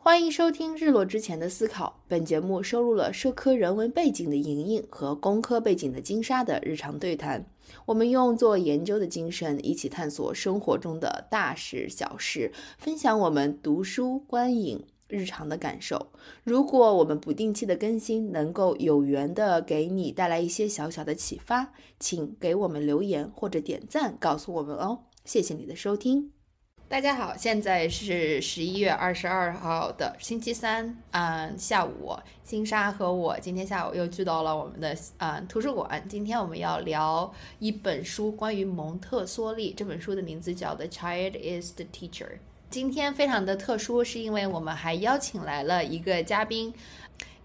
欢迎收听《日落之前的思考》。本节目收录了社科人文背景的莹莹和工科背景的金沙的日常对谈。我们用做研究的精神，一起探索生活中的大事小事，分享我们读书、观影、日常的感受。如果我们不定期的更新，能够有缘的给你带来一些小小的启发，请给我们留言或者点赞，告诉我们哦。谢谢你的收听。大家好，现在是十一月二十二号的星期三，嗯，下午，金沙和我今天下午又聚到了我们的嗯图书馆。今天我们要聊一本书，关于蒙特梭利。这本书的名字叫《The Child Is the Teacher》。今天非常的特殊，是因为我们还邀请来了一个嘉宾，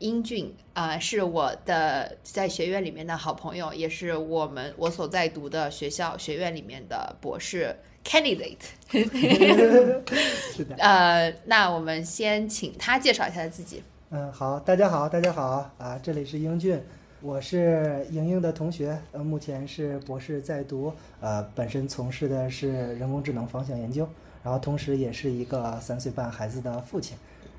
英俊啊，是我的在学院里面的好朋友，也是我们我所在读的学校学院里面的博士。Candidate，是的，呃，那我们先请他介绍一下自己。嗯，好，大家好，大家好啊，这里是英俊，我是莹莹的同学，呃，目前是博士在读，呃，本身从事的是人工智能方向研究，然后同时也是一个三岁半孩子的父亲，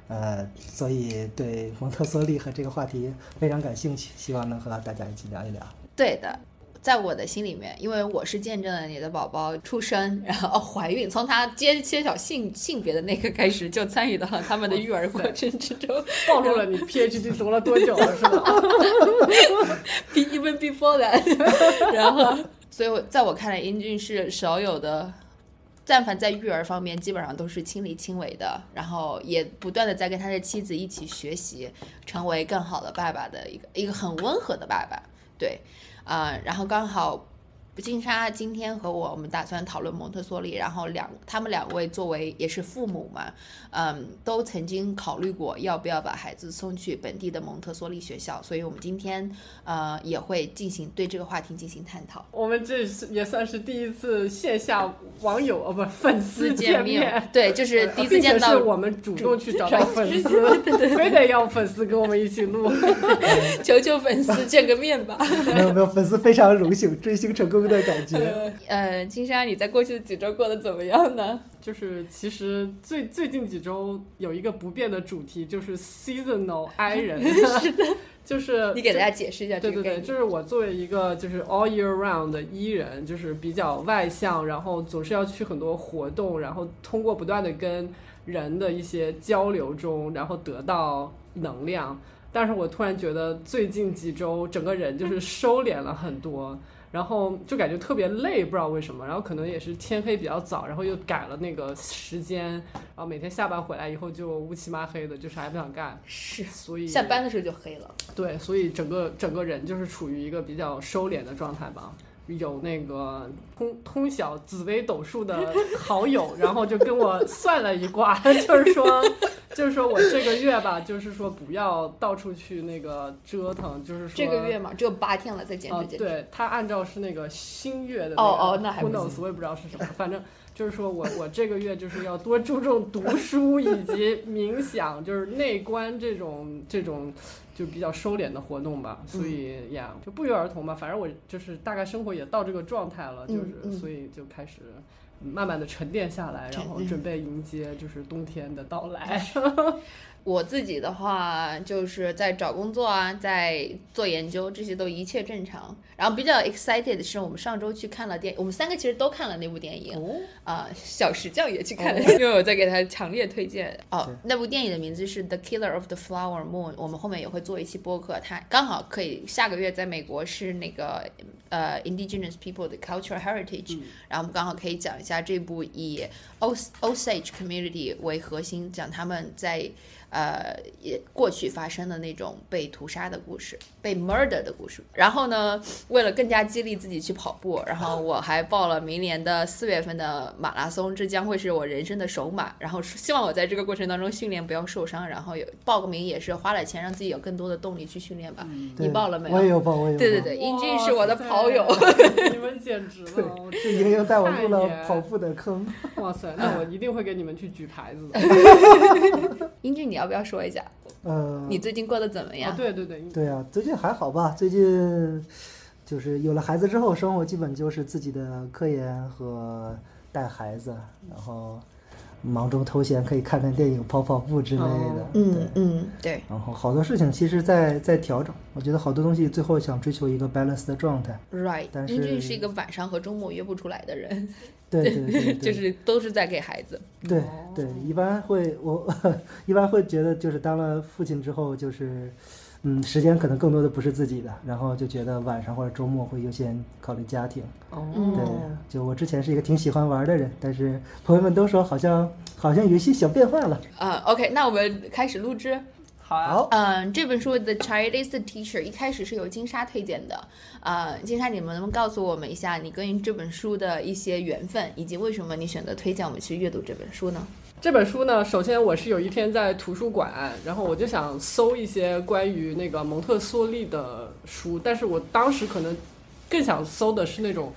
呃，所以对蒙特梭利和这个话题非常感兴趣，希望能和大家一起聊一聊。对的。在我的心里面，因为我是见证了你的宝宝出生，然后怀孕，从他揭揭晓性性别的那个开始，就参与到了他们的育儿过程之中，暴露了你 PhD 读了多久了，是吧？Even before that，然后，所以在我看来，英俊是少有的，但凡在育儿方面，基本上都是亲力亲为的，然后也不断的在跟他的妻子一起学习，成为更好的爸爸的一个一个很温和的爸爸，对。啊，然后刚好。金沙今天和我，我们打算讨论蒙特梭利。然后两，他们两位作为也是父母嘛，嗯，都曾经考虑过要不要把孩子送去本地的蒙特梭利学校。所以我们今天呃也会进行对这个话题进行探讨。我们这是也算是第一次线下网友哦不粉丝见面，对，就是第一次见到。是我们主动去找到粉丝，非得要粉丝跟我们一起录，求求粉丝见个面吧。没有没有，粉丝非常荣幸，追星成功。的感觉，呃，金山，你在过去的几周过得怎么样呢？就是其实最最近几周有一个不变的主题，就是 seasonal I 人，是的，就是你给大家解释一下，对对对，就是我作为一个就是 all year round 的 E 人，就是比较外向，然后总是要去很多活动，然后通过不断的跟人的一些交流中，然后得到能量。但是我突然觉得最近几周整个人就是收敛了很多。然后就感觉特别累，不知道为什么。然后可能也是天黑比较早，然后又改了那个时间，然后每天下班回来以后就乌漆嘛黑的，就啥也不想干。是，所以下班的时候就黑了。对，所以整个整个人就是处于一个比较收敛的状态吧。有那个通通晓紫微斗数的好友，然后就跟我算了一卦，就是说，就是说我这个月吧，就是说不要到处去那个折腾，就是说这个月嘛，只有八天了，再减脂减脂。对他按照是那个新月的哦哦，那还不能，我也不知道是什么，反正就是说我我这个月就是要多注重读书以及冥想，就是内观这种这种。就比较收敛的活动吧，所以呀，就不约而同吧。反正我就是大概生活也到这个状态了，就是所以就开始慢慢的沉淀下来，然后准备迎接就是冬天的到来。我自己的话，就是在找工作啊，在做研究，这些都一切正常。然后比较 excited 的是，我们上周去看了电，我们三个其实都看了那部电影。哦。啊，小石匠也去看了，因为我在给他强烈推荐。哦，那部电影的名字是《The Killer of the Flower Moon》，我们后面也会做一期播客，它刚好可以下个月在美国是那个呃 Indigenous People 的 Cultural Heritage，然后我们刚好可以讲一下这部以 Osage Community 为核心，讲他们在。呃，也过去发生的那种被屠杀的故事，被 murder 的故事。然后呢，为了更加激励自己去跑步，然后我还报了明年的四月份的马拉松，这将会是我人生的首马。然后希望我在这个过程当中训练不要受伤。然后有报个名也是花了钱，让自己有更多的动力去训练吧。你报了没有？我也有报，我也有。对对对，英俊是我的跑友。你们简直了，这莹莹带我入了跑步的坑。哇塞，那我一定会给你们去举牌子的。英俊，你要。要不要说一下？嗯，你最近过得怎么样？对对对，对啊，最近还好吧？最近就是有了孩子之后，生活基本就是自己的科研和带孩子，然后忙中偷闲，可以看看电影、跑跑步之类的。哦嗯嗯，对，然后好多事情其实在在调整，我觉得好多东西最后想追求一个 balance 的状态。Right，但英俊是是一个晚上和周末约不出来的人，对对对 对，就是都是在给孩子。对对，一般会我 一般会觉得就是当了父亲之后，就是嗯，时间可能更多的不是自己的，然后就觉得晚上或者周末会优先考虑家庭。哦，对，就我之前是一个挺喜欢玩的人，但是朋友们都说好像好像有一些小变化了。啊、o k 那我们开始录制。好啊，好，嗯，这本书 The《Chinese Teacher》一开始是由金莎推荐的。呃，金莎，你们能不能告诉我们一下你跟这本书的一些缘分，以及为什么你选择推荐我们去阅读这本书呢？这本书呢，首先我是有一天在图书馆，然后我就想搜一些关于那个蒙特梭利的书，但是我当时可能更想搜的是那种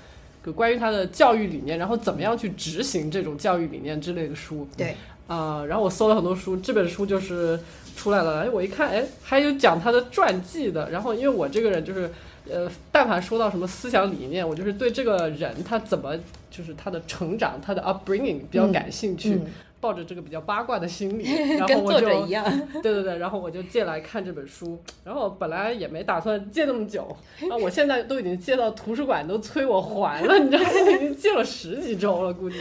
关于他的教育理念，然后怎么样去执行这种教育理念之类的书。对，啊、然后我搜了很多书，这本书就是出来了，哎，我一看，哎，还有讲他的传记的，然后因为我这个人就是。呃，但凡说到什么思想理念，我就是对这个人他怎么就是他的成长、他的 upbringing 比较嗯感兴趣。嗯，抱着这个比较八卦的心理，然后我就。对对对，然后我就借来看这本书，然后本来也没打算借那么久，啊，我现在都已经借到图书馆都催我还了，你知道吗？已经借了十几周了，估计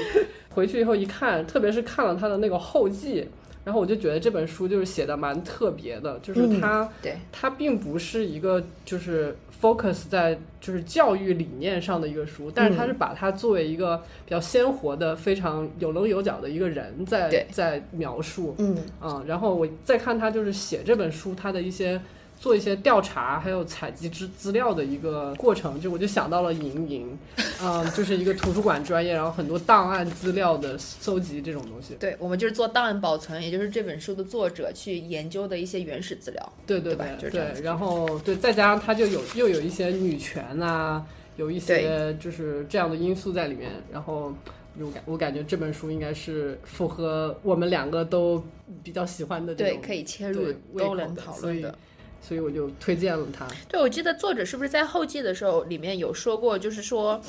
回去以后一看，特别是看了他的那个后记。然后我就觉得这本书就是写的蛮特别的，就是嗯它、对，它并不是一个就是 focus 在就是教育理念上的一个书，但是他是把它作为一个比较鲜活的、非常有棱有角的一个人在在描述。嗯。嗯，然后我再看他就是写这本书，他的一些做一些调查，还有采集资资料的一个过程，就我就想到了莹莹，嗯，就是一个图书馆专业，然后很多档案资料的搜集这种东西。对，我们就是做档案保存，也就是这本书的作者去研究的一些原始资料。对对对吧对，然后对，再加上他就有又有一些女权啊，有一些就是这样的因素在里面，然后。我感我感觉这本书应该是符合我们两个都比较喜欢的这对，种可以切入对都能讨论的。所以我就推荐了他。对，我记得作者是不是在后记的时候里面有说过，就是说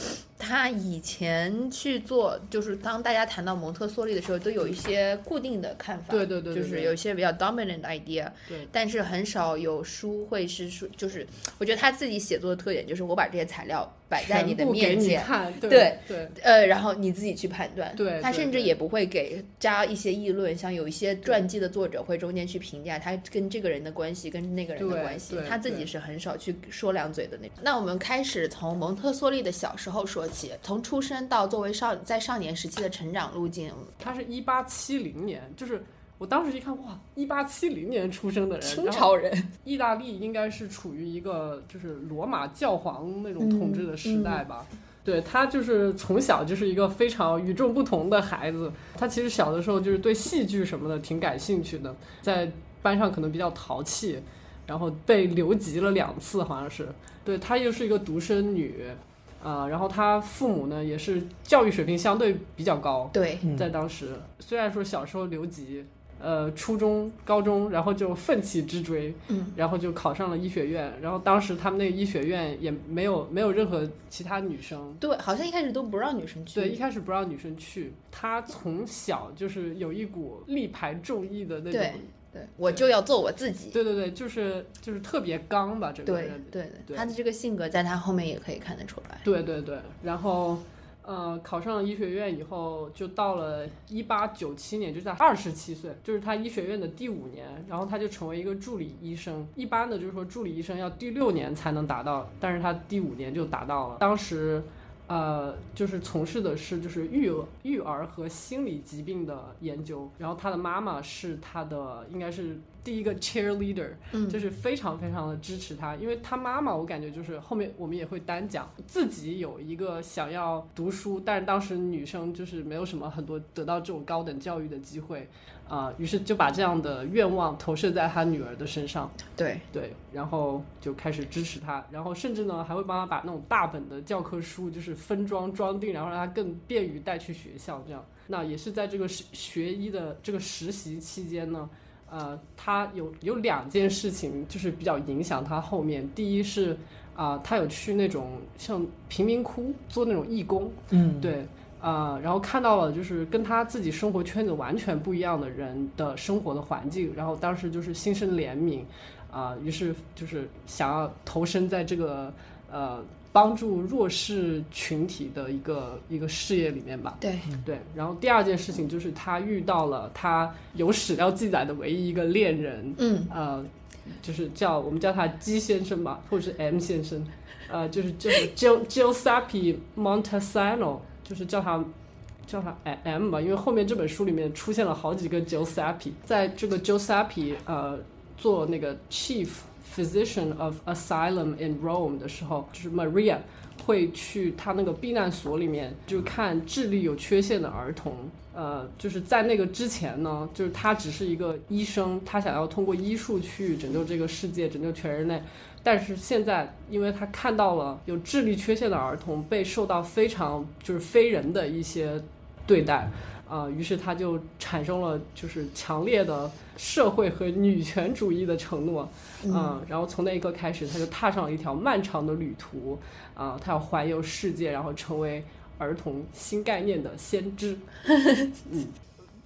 他以前去做，就是当大家谈到蒙特梭利的时候，都有一些固定的看法，对对对对就是有一些比较 dominant idea，对但是很少有书会是说，就是我觉得他自己写作的特点就是我把这些材料摆在你的面前。对对对呃，然后你自己去判断。对他甚至也不会给加一些议论，像有一些传记的作者会中间去评价他跟这个人的关系，跟那个人的关系对，他自己是很少去说两嘴的那种。那我们开始从蒙特梭利的小时候说起，从出生到作为少在少年时期的成长路径，他是一八七零年，就是我当时一看，哇，一八七零年出生的人，清朝人，意大利应该是处于一个就是罗马教皇那种统治的时代吧。对他就是从小就是一个非常与众不同的孩子。他其实小的时候就是对戏剧什么的挺感兴趣的，在班上可能比较淘气，然后被留级了两次，好像是。对她又是一个独生女，啊、然后他父母呢也是教育水平相对比较高，对，嗯在当时，虽然说小时候留级，呃，初中、高中，然后就奋起直追，嗯，然后就考上了医学院。然后当时他们那个医学院也没有没有任何其他女生，对，好像一开始都不让女生去，对，一开始不让女生去。他从小就是有一股力排众议的那种对，我就要做我自己。对对对，就是就是特别刚吧，这个对人。对对，对他的这个性格在他后面也可以看得出来。对对对，然后，呃，考上了医学院以后，就到了一八九七年，就在二十七岁，就是他医学院的第五年，然后他就成为一个助理医生。一般的就是说助理医生要第六年才能达到，但是他第五年就达到了。当时。呃，就是从事的是就是育儿育儿和心理疾病的研究，然后他的妈妈是他的应该是第一个 cheerleader，嗯。就是非常非常的支持他，因为他妈妈我感觉就是后面我们也会单讲自己有一个想要读书，但是当时女生就是没有什么很多得到这种高等教育的机会啊、于是就把这样的愿望投射在他女儿的身上，对，对，然后就开始支持他，然后甚至呢还会帮他把那种大本的教科书就是分装装订，然后让他更便于带去学校这样。那也是在这个学学医的这个实习期间呢，呃，他有有两件事情就是比较影响他后面。第一是啊、他有去那种像贫民窟做那种义工，嗯，对，呃，然后看到了就是跟他自己生活圈子完全不一样的人的生活的环境，然后当时就是心生怜悯，啊、于是就是想要投身在这个呃帮助弱势群体的一个一个事业里面吧。对，对，然后第二件事情就是他遇到了他有史料记载的唯一一个恋人，嗯，呃，就是叫我们叫他鸡先生吧，或者是 M 先生，呃，就是就是 Gil Giuseppe Montesano，就是叫他叫他 M 吧，因为后面这本书里面出现了好几个 Giuseppe，在这个 Giuseppe 呃做那个 Chief Physician of Asylum in Rome 的时候，就是 Maria 会去他那个避难所里面，就看智力有缺陷的儿童。呃，就是在那个之前呢，就是他只是一个医生，他想要通过医术去拯救这个世界，拯救全人类。但是现在，因为他看到了有智力缺陷的儿童被受到非常就是非人的一些对待，啊、于是他就产生了就是强烈的社会和女权主义的承诺，嗯，然后从那一刻开始，他就踏上了一条漫长的旅途，啊、他要环游世界，然后成为儿童新概念的先知，嗯。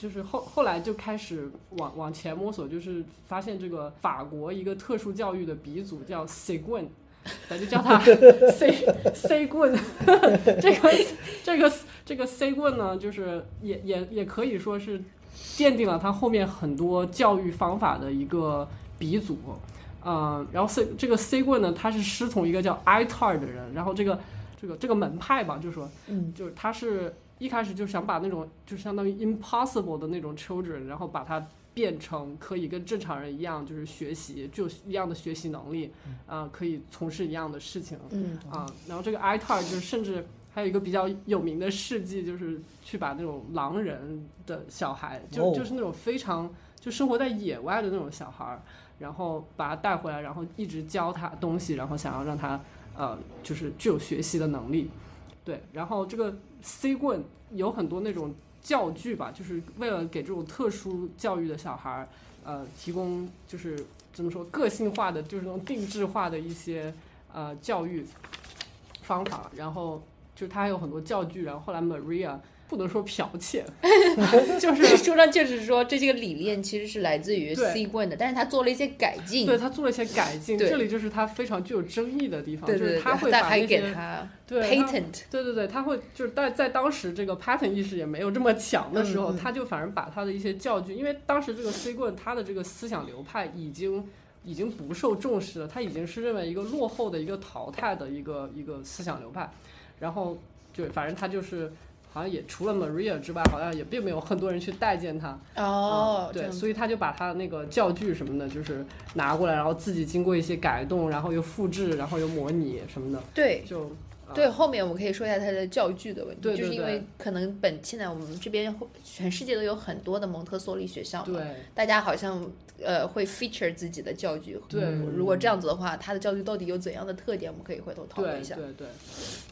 就是后后来就开始往往前摸索，就是发现这个法国一个特殊教育的鼻祖叫 Seguin，咱就叫他 C C 棍，这个这个这个 C 棍呢，就是也也也可以说是奠定了他后面很多教育方法的一个鼻祖。嗯，然后 C 这个 C 棍呢，他是师从一个叫 ITAR 的人，然后这个这个这个门派吧，就说，嗯，就是他是一开始就想把那种就相当于 impossible 的那种 children，然后把它变成可以跟正常人一样，就是学习，就一样的学习能力，啊、可以从事一样的事情，嗯。啊，然后这个 ITAR 就是甚至还有一个比较有名的事迹，就是去把那种狼人的小孩，就哦。就是那种非常就生活在野外的那种小孩儿，然后把他带回来，然后一直教他东西，然后想要让他呃就是具有学习的能力，对，然后这个 C 棍有很多那种教具吧，就是为了给这种特殊教育的小孩儿，呃，提供就是怎么说个性化的，就是那种定制化的一些呃教育方法，然后就是他还有很多教具，然后后来 Maria 不能说剽窃，就是书上就是说这些个理念其实是来自于 C 棍的，但是他做了一些改进，对他做了一些改进，这里就是他非常具有争议的地方，对对对就是他会把那些给他对 patent，对对对，他会就是在在当时这个 patent 意识也没有这么强的时候，他就反而把他的一些教具，因为当时这个 C 棍他的这个思想流派已经已经不受重视了，他已经是认为一个落后的一个淘汰的一个一个思想流派，然后就反正他就是好像也除了 Maria 之外，好像也并没有很多人去待见他，哦，嗯对，所以他就把他的那个教具什么的，就是拿过来，然后自己经过一些改动，然后又复制，然后又模拟什么的，对。就啊对，后面我们可以说一下它的教具的问题，对对就是因为可能本现在我们这边全世界都有很多的蒙特梭利学校嘛，对大家好像呃会 feature 自己的教具。对如果这样子的话，它的教具到底有怎样的特点，我们可以回头讨论一下。对对。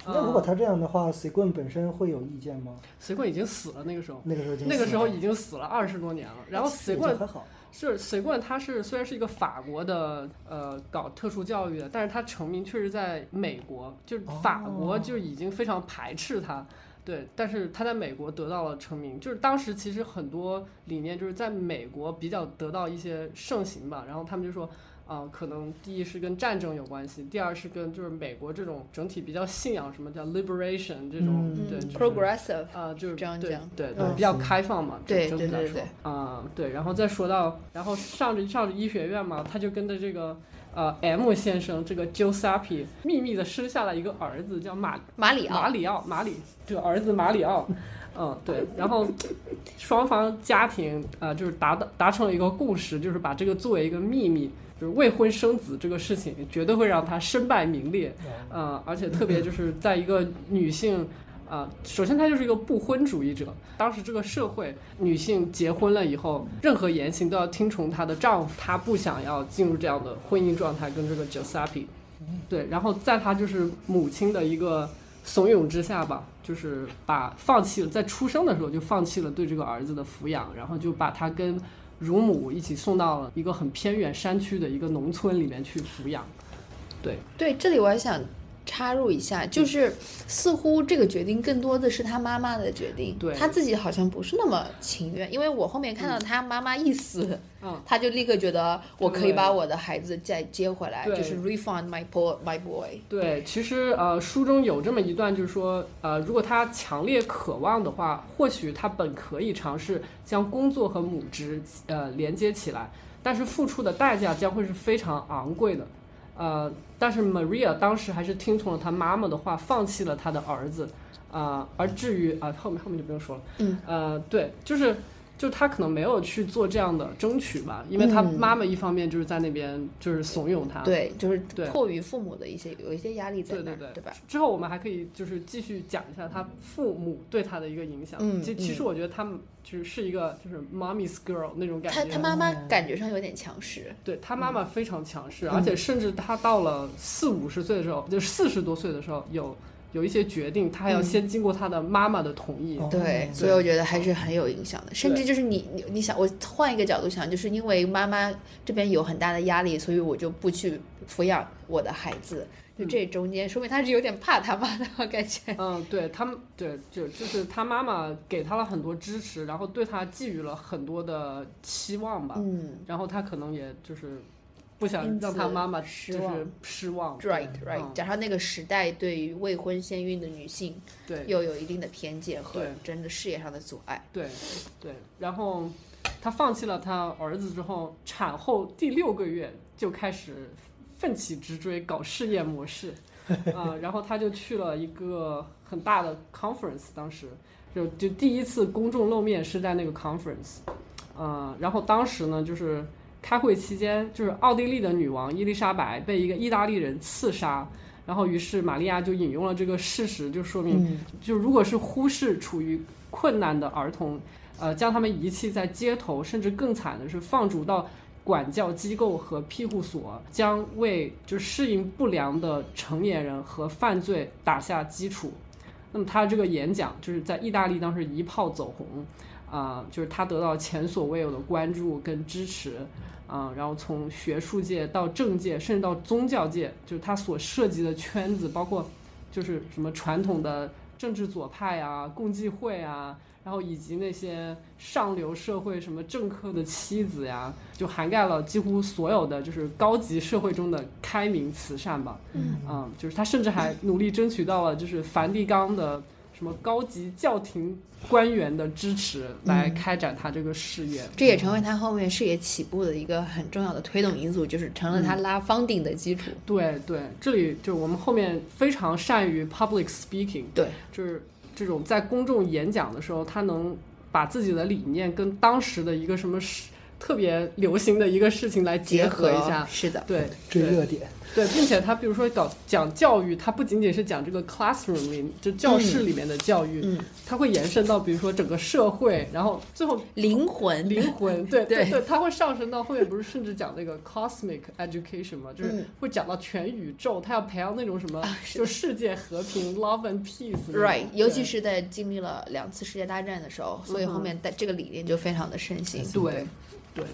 那如果嗯他这样的话棍本身会有意见吗？随棍已经死了，那个时候，那个时候已经那个时候死了已经死了二十多年了。然后随也就棍还好，是随棍，他是虽然是一个法国的呃搞特殊教育的，但是他成名确实在美国，就是法国哦就已经非常排斥他。对，但是他在美国得到了成名，就是当时其实很多理念就是在美国比较得到一些盛行吧，然后他们就说，啊、可能第一是跟战争有关系，第二是跟就是美国这种整体比较信仰什么叫 liberation 这种，嗯对，就是 progressive，啊，就是这样对讲对对，嗯。比较开放嘛，整对整体来说对对对。啊，对，然后再说到，然后上着上着医学院嘛，他就跟着这个呃 M 先生这个 Giuseppe 秘密的生下了一个儿子，叫马马里奥，马里奥，马里这个儿子马里奥，嗯，对，然后双方家庭呃就是达到达成了一个共识，就是把这个作为一个秘密，就是未婚生子这个事情绝对会让他身败名裂，呃，而且特别就是在一个女性。啊、首先她就是一个不婚主义者。当时这个社会，女性结婚了以后，任何言行都要听从她的丈夫，她不想要进入这样的婚姻状态，跟这个 Giuseppe。对，然后在她就是母亲的一个怂恿之下吧，就是把放弃了在出生的时候就放弃了对这个儿子的抚养，然后就把他跟乳母一起送到了一个很偏远山区的一个农村里面去抚养。对，对，这里我还想插入一下，就是似乎这个决定更多的是他妈妈的决定，对他自己好像不是那么情愿。因为我后面看到他妈妈一死，嗯他就立刻觉得我可以把我的孩子再接回来，对就是 refund my boy my boy。对，其实呃，书中有这么一段，就是说，呃，如果他强烈渴望的话，或许他本可以尝试将工作和母职呃连接起来，但是付出的代价将会是非常昂贵的。呃，但是 Maria 当时还是听从了她妈妈的话，放弃了她的儿子。啊、而至于啊、后面后面就不用说了。嗯，呃，对，就是。就他可能没有去做这样的争取吧，因为他嗯妈妈一方面就是在那边就是怂恿他，对，就是迫于父母的一些有一些压力在那对，对对对吧？之后我们还可以就是继续讲一下他父母对他的一个影响。嗯其其实嗯我觉得他们就是是一个就是 mommy's girl 那种感觉。他他妈妈感觉上有点强势，对他妈妈非常强势，嗯而且甚至他到了四五十岁的时候，就四十多岁的时候，有有一些决定，他还要嗯先经过他的妈妈的同意。哦对，所以我觉得还是很有影响的。甚至就是你你你想，我换一个角度想，就是因为妈妈这边有很大的压力，所以我就不去抚养我的孩子。就这中间，说明他是有点怕他妈的，我感觉。嗯，对他们，对，就就是他妈妈给他了很多支持，然后对他寄予了很多的期望吧。嗯然后他可能也就是不想让他妈妈就是失望失望。，right 对 right，嗯加上那个时代对于未婚先孕的女性对又有一定的偏见和对真的事业上的阻碍。对对，然后他放弃了他儿子之后，产后第六个月就开始奋起直追搞事业模式，啊、然后他就去了一个很大的 conference，当时就就第一次公众露面是在那个 conference，呃，然后当时呢就是开会期间，就是奥地利的女王伊丽莎白被一个意大利人刺杀。然后，于是玛利亚就引用了这个事实，就说明嗯就如果是忽视处于困难的儿童，呃，将他们遗弃在街头，甚至更惨的是放逐到管教机构和庇护所，将为就适应不良的成年人和犯罪打下基础。那么他这个演讲就是在意大利当时一炮走红，啊、就是他得到前所未有的关注跟支持。啊、然后从学术界到政界，甚至到宗教界，就是他所涉及的圈子，包括就是什么传统的政治左派啊、共济会啊，然后以及那些上流社会什么政客的妻子呀，就涵盖了几乎所有的就是高级社会中的开明慈善吧。嗯就是他甚至还努力争取到了就是梵蒂冈的什么高级教廷官员的支持，来开展他这个事业。这也成为他后面事业起步的一个很重要的推动因素，就是成了他拉 funding 的基础。对对，这里就是我们后面非常善于 public speaking，对，就是这种在公众演讲的时候，他能把自己的理念跟当时的一个什么事特别流行的一个事情来结合一下。是的，对对。追热点，对，并且他比如说搞讲教育，他不仅仅是讲这个 classroom 里就教室里面的教育，嗯，他会延伸到比如说整个社会，然后最后灵魂，灵魂，对对。对，它会上升到后面不是甚至讲那个 cosmic education 嘛，就是嗯会讲到全宇宙，他要培养那种什么就世界和平 love and peace 那种。Right，尤其是在经历了两次世界大战的时候，所以后面的这个理念就非常的盛行。对对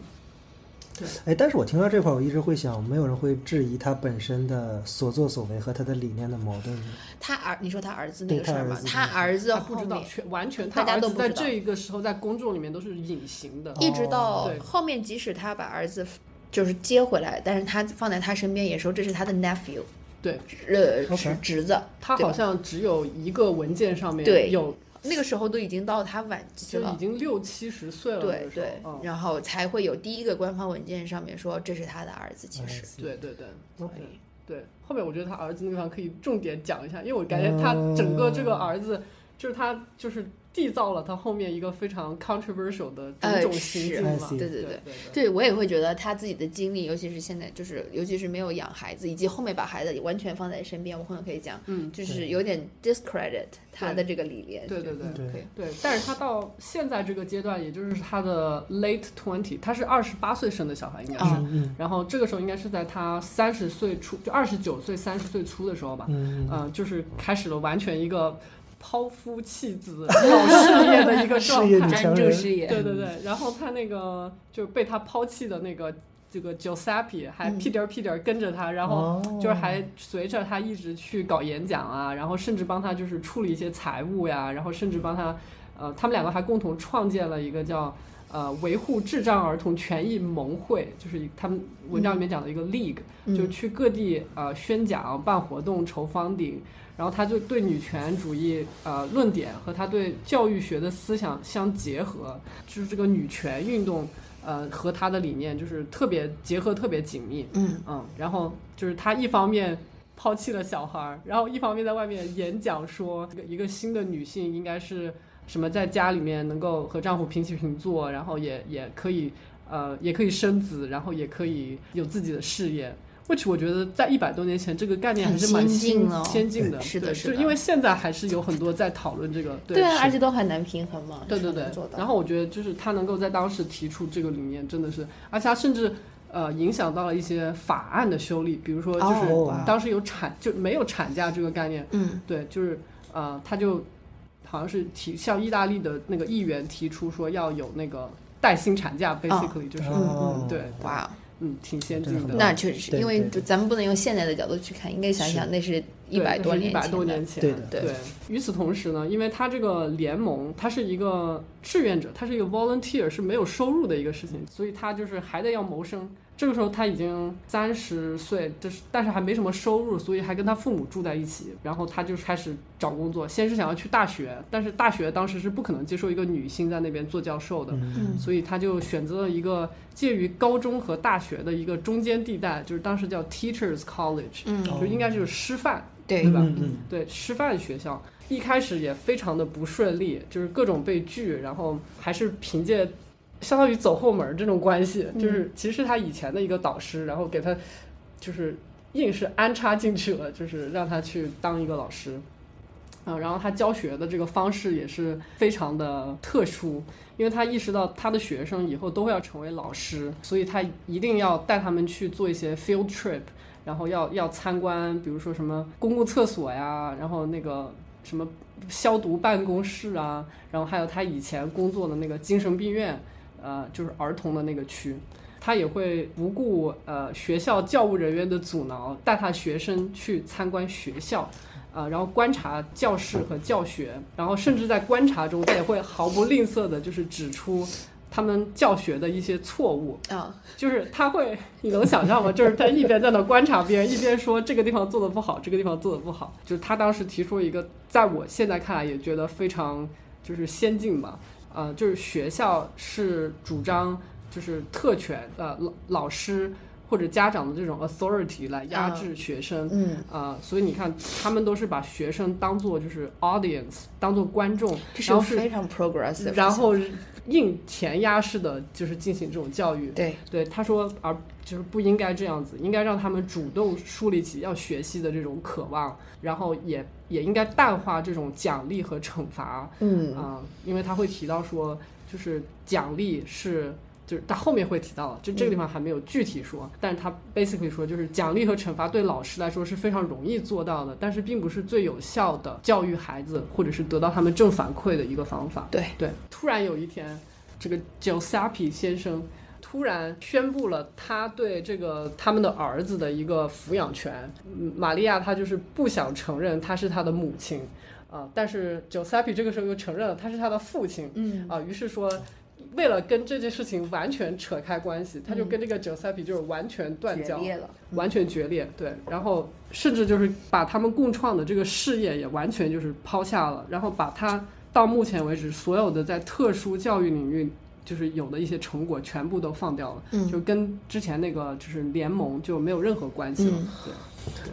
对哎，但是我听到这块儿，我一直会想，没有人会质疑他本身的所作所为和他的理念的矛盾吗。他儿，你说他儿子那个事儿吗？他儿子不知道全完全，大他儿子在家都不知道这个时候在公众里面都是隐形的。一直到后面，即使他把儿子就是接回来，但是他放在他身边也说这是他的 nephew，对呃侄侄子。他好像只有一个文件上面对有，那个时候都已经到他晚期就已。经六七十岁了。对对，嗯然后才会有第一个官方文件上面说这是他的儿子，其实。对对对。所 OK 以对，后面我觉得他儿子那个地方可以重点讲一下，因为我感觉他整个这个儿子，就是他就是缔造了他后面一个非常 controversial 的种呃种是行径嘛。对对对对我也会觉得他自己的经历，尤其是现在，就是尤其是没有养孩子，以及后面把孩子完全放在身边，我可能可以讲，嗯，就是有点 discredit 他的这个理念。对对对对对，但是他到现在这个阶段，也就是他的 late twenty，他是二十八岁生的小孩，应该是。然后这个时候应该是在他三十岁初，就二十九岁、三十岁初的时候吧。嗯，嗯、就是开始了完全一个抛夫弃子、搞事业的一个状态。专注事业。对对对，然后他那个就是被他抛弃的那个这个 Giuseppe 还嗯。屁颠儿屁颠儿跟着他，然后哦。就是还随着他一直去搞演讲啊，然后甚至帮他就是处理一些财务呀，然后甚至帮他，呃，他们两个还共同创建了一个叫呃维护智障儿童权益盟会，就是他们文章里面讲的一个 league，、嗯。就去各地呃宣讲、办活动、筹 funding，然后他就对女权主义呃论点和他对教育学的思想相结合，就是这个女权运动呃和他的理念就是特别结合特别紧密，嗯嗯，然后就是他一方面抛弃了小孩儿，然后一方面在外面演讲说，一个一个新的女性应该是什么，在家里面能够和丈夫平起平坐，然后也也可以呃也可以生子，然后也可以有自己的事业。Which 我觉得在一百多年前这个概念还是蛮先新先进的，是的是因为现在还是有很多在讨论这个，对啊，而且都很难平衡嘛。对对对。然后我觉得就是他能够在当时提出这个理念，真的是，而且他甚至呃影响到了一些法案的修例，比如说就是哦当时有产就没有产假这个概念，嗯。对，就是呃他就好像是提向意大利的那个议员提出说要有那个带薪产假，basically 就是、哦嗯对，哇，嗯挺先进的。那确实是因为咱们不能用现在的角度去看，应该想想那是一百多年一百。多年前，对的对。对，与此同时呢，因为他这个联盟，他是一个志愿者，他是一个 volunteer，是没有收入的一个事情，所以他就是还得要谋生。这个时候他已经三十岁，就是但是还没什么收入，所以还跟他父母住在一起。然后他就开始找工作，先是想要去大学，但是大学当时是不可能接受一个女性在那边做教授的，嗯所以他就选择了一个介于高中和大学的一个中间地带，就是当时叫 Teachers College，、嗯，就应该就是师范。对吧嗯嗯对师范学校一开始也非常的不顺利，就是各种被拒，然后还是凭借相当于走后门儿这种关系，就是其实是他以前的一个导师，然后给他就是硬是安插进去了，就是让他去当一个老师。啊，然后他教学的这个方式也是非常的特殊，因为他意识到他的学生以后都会要成为老师，所以他一定要带他们去做一些 field trip，然后要要参观，比如说什么公共厕所呀，然后那个什么消毒办公室啊，然后还有他以前工作的那个精神病院，呃，就是儿童的那个区。他也会不顾呃学校教务人员的阻挠，带他学生去参观学校，啊，然后观察教室和教学，然后甚至在观察中，他也会毫不吝啬的，就是指出他们教学的一些错误。啊，就是他会，你能想象吗？就是他一边在那观察别人，一边说这个地方做的不好，这个地方做的不好。就是他当时提出一个，在我现在看来也觉得非常就是先进吧，呃，就是学校是主张就是特权，呃，老老师或者家长的这种 authority 来压制学生。嗯，啊、所以你看，他们都是把学生当做就是 audience，当做观众，这是然后是非常 progressive 的然后硬填鸭式的就是进行这种教育。对，对，他说，而就是不应该这样子，应该让他们主动树立起要学习的这种渴望，然后也也应该淡化这种奖励和惩罚嗯啊、嗯因为他会提到说，就是奖励是。就是他后面会提到，就这个地方还没有具体说，但是他 basically 说，就是奖励和惩罚对老师来说是非常容易做到的，但是并不是最有效的教育孩子或者是得到他们正反馈的一个方法。对对，突然有一天，这个 Giuseppe 先生突然宣布了他对这个他们的儿子的一个抚养权。嗯玛利亚她就是不想承认他是他的母亲，啊、但是 Giuseppe 这个时候又承认了他是他的父亲，嗯。啊、于是说。为了跟这件事情完全扯开关系，他就跟这个 Giuseppe 就是完全断交，决裂了，完全决裂，对，然后甚至就是把他们共创的这个事业也完全就是抛下了，然后把他到目前为止所有的在特殊教育领域就是有的一些成果全部都放掉了，嗯。就跟之前那个就是联盟就没有任何关系了，嗯。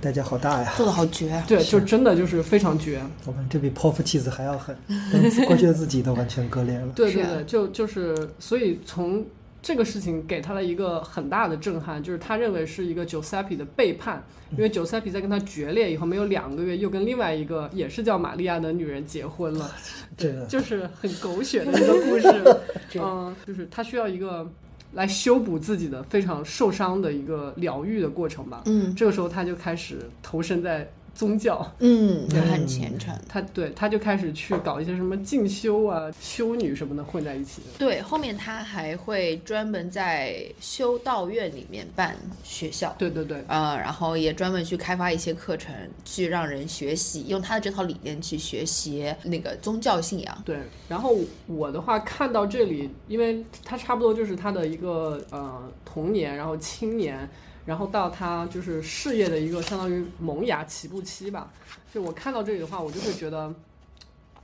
代价好大呀！做的好绝啊，对对，就真的就是非常绝，我们这比剖腹妻子还要狠，跟过去的自己都完全割裂了。对对对，就就是所以从这个事情给他了一个很大的震撼，就是他认为是一个 Giuseppe 的背叛，因为 Giuseppe 在跟他决裂以后没有两个月，又跟另外一个也是叫玛利亚的女人结婚了，这个 就是很狗血的一个故事。嗯，就是他需要一个来修补自己的非常受伤的一个疗愈的过程吧。嗯这个时候他就开始投身在宗教，嗯，他嗯很虔诚。他对他就开始去搞一些什么进修啊、修女什么的混在一起。对，后面他还会专门在修道院里面办学校，对对对，呃，然后也专门去开发一些课程，去让人学习，用他的这套理念去学习那个宗教信仰。对，然后我的话看到这里，因为他差不多就是他的一个呃童年，然后青年，然后到他就是事业的一个相当于萌芽起步期吧。就我看到这里的话，我就会觉得，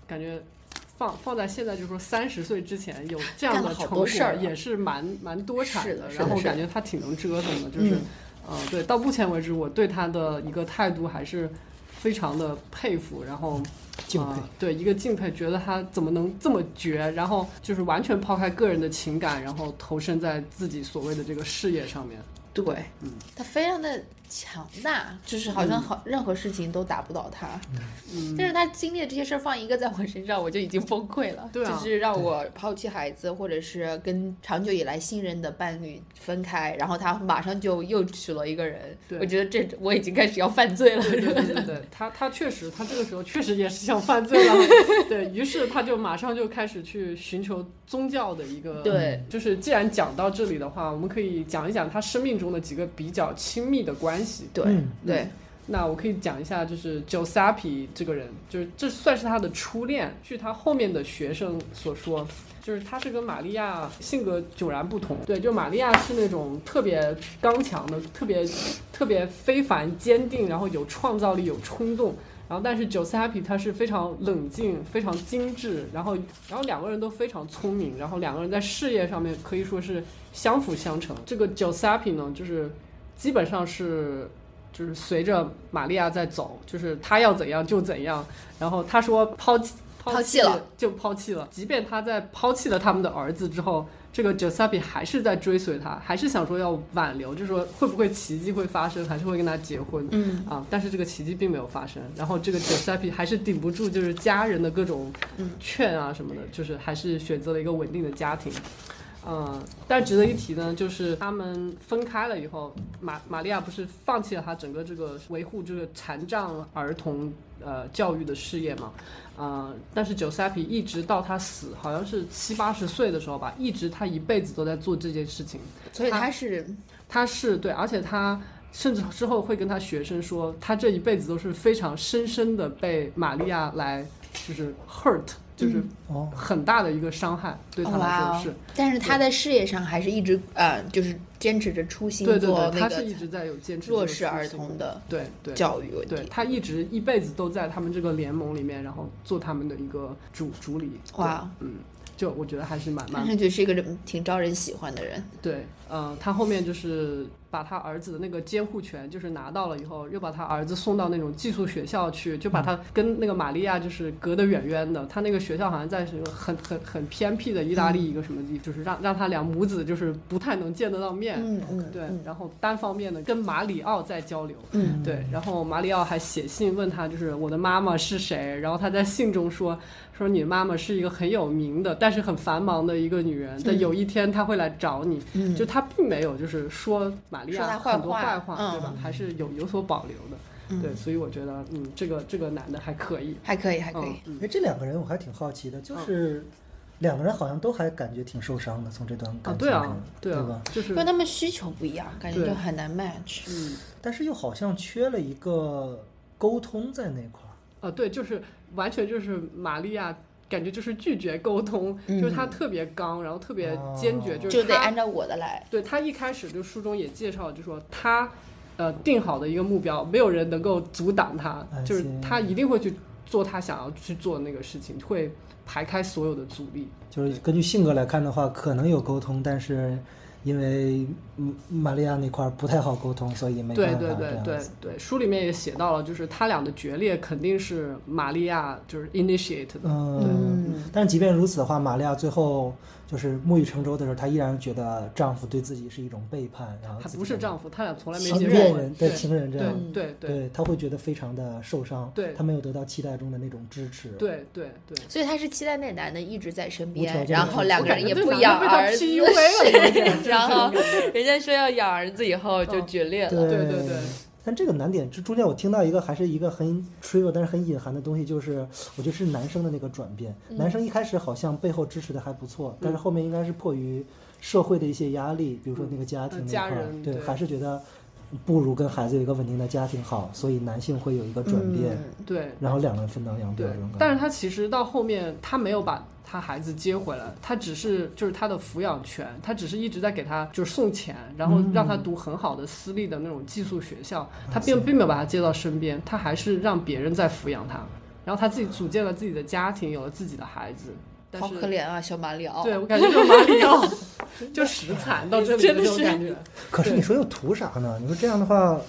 感觉放放在现在，就是说三十岁之前有这样的成事儿，也是蛮蛮多产是的的然后感觉他挺能折腾的，就是。嗯嗯，对，到目前为止，我对他的一个态度还是非常的佩服，然后敬佩呃对一个敬佩，觉得他怎么能这么绝，然后就是完全抛开个人的情感，然后投身在自己所谓的这个事业上面。对，嗯。他非常的强大，就是好像好、任何事情都打不倒他。嗯，但是他经历的这些事儿放一个在我身上，我就已经崩溃了。对啊就是让我抛弃孩子，或者是跟长久以来信任的伴侣分开，然后他马上就又娶了一个人。对我觉得这我已经开始要犯罪了。对对对对对，他他确实，他这个时候确实也是想犯罪了，对于是他就马上就开始去寻求宗教的一个，对，就是既然讲到这里的话，我们可以讲一讲他生命中的几个比较亲密的关系。对、嗯对，那我可以讲一下，就是 Giuseppe 这个人，就是这算是他的初恋。据他后面的学生所说，就是他是跟玛利亚性格迥然不同。对，就玛利亚是那种特别刚强的，特别特别非凡坚定，然后有创造力、有冲动。然后，但是 Giuseppe 他是非常冷静、非常精致，然后，然后两个人都非常聪明，然后两个人在事业上面可以说是相辅相成。这个 Giuseppe 呢，就是基本上是就是随着玛利亚在走，就是他要怎样就怎样。然后他说抛弃抛弃了就抛弃了，即便他在抛弃了他们的儿子之后，这个 Giuseppe 还是在追随他，还是想说要挽留，就是说会不会奇迹会发生，还是会跟他结婚。嗯啊，但是这个奇迹并没有发生，然后这个 Giuseppe 还是顶不住，就是家人的各种嗯劝啊什么的，就是还是选择了一个稳定的家庭。嗯，但值得一提呢，就是他们分开了以后，玛玛利亚不是放弃了她整个这个维护这个残障儿童呃教育的事业嘛？呃，但是 Giuseppe 一直到他死，好像是七八十岁的时候吧，一直他一辈子都在做这件事情。所以他是他是对，而且他甚至之后会跟他学生说，他这一辈子都是非常深深的被玛利亚来就是 hurt，就是哦，很大的一个伤害，对他来说是。但是他在事业上还是一直呃，就是坚持着初心对对对，做那他是一直在有坚持弱势儿童的对对教育问对题。他一直一辈子都在他们这个联盟里面，然后做他们的一个主主理。哇，嗯，就我觉得还是蛮蛮看上去是一个人挺招人喜欢的人。对，呃，他后面就是把他儿子的那个监护权就是拿到了以后，又把他儿子送到那种寄宿学校去，就把他跟那个玛利亚就是隔得远远的。他那个学校好像在什么很很很偏僻的意大利一个什么地，就是让让他俩母子就是不太能见得到面。嗯嗯，对嗯，然后单方面的跟马里奥在交流，嗯对，然后马里奥还写信问他，就是我的妈妈是谁？然后他在信中说，说你妈妈是一个很有名的，但是很繁忙的一个女人，但有一天她会来找你。嗯就他并没有就是说玛利亚很多坏话坏话，嗯对吧？还是有有所保留的。嗯对，所以我觉得，嗯，这个这个男的还可以，还可以，还可以。哎，这两个人我还挺好奇的，就是两个人好像都还感觉挺受伤的，从这段啊，感情对啊中，对啊吧？，就是因为他们需求不一样，感觉就很难 match。嗯但是又好像缺了一个沟通在那块儿。啊，对，就是完全就是玛利亚。感觉就是拒绝沟通，就是他特别刚，然后特别坚决，哦就是他就得按照我的来。对他一开始就书中也介绍，就说他呃定好的一个目标，没有人能够阻挡他，就是他一定会去做他想要去做的那个事情，会排开所有的阻力。就是根据性格来看的话，可能有沟通，但是因为嗯玛利亚那块儿不太好沟通，所以没对办法对对对对对，书里面也写到了，就是他俩的决裂肯定是玛利亚就是 initiate 的。嗯，嗯，但是即便如此的话，玛利亚最后就是木已成舟的时候，她依然觉得丈夫对自己是一种背叛，然后她不是丈夫，他俩从来没情结过婚。恋人对对情人这样，对对她会觉得非常的受伤，对她没有得到期待中的那种支持，对对对。所以她是期待那男的一直在身边，然后两个人也不我感觉这男的养儿子有点然后 人家说要养儿子以后就决裂了。对对对。对。但但这个难点这中间我听到一个还是一个很 trivial 但是很隐含的东西，就是我觉得是男生的那个转变。男生一开始好像背后支持的还不错，但是后面应该是迫于社会的一些压力，比如说那个家庭呃那块儿，家人对对，还是觉得不如跟孩子有一个稳定的家庭好，所以男性会有一个转变，嗯对然后两人分道扬镳。但是他其实到后面他没有把他孩子接回来，他只是就是他的抚养权，他只是一直在给他就是送钱，然后嗯让他读很好的私立的那种寄宿学校，啊他并并没有把他接到身边，他还是让别人在抚养他，然后他自己组建了自己的家庭，有了自己的孩子。但好可怜啊，小马里奥。对我感觉小马里奥 就实惨到这里的这种感觉。可是你说又图啥呢？你说这样的话，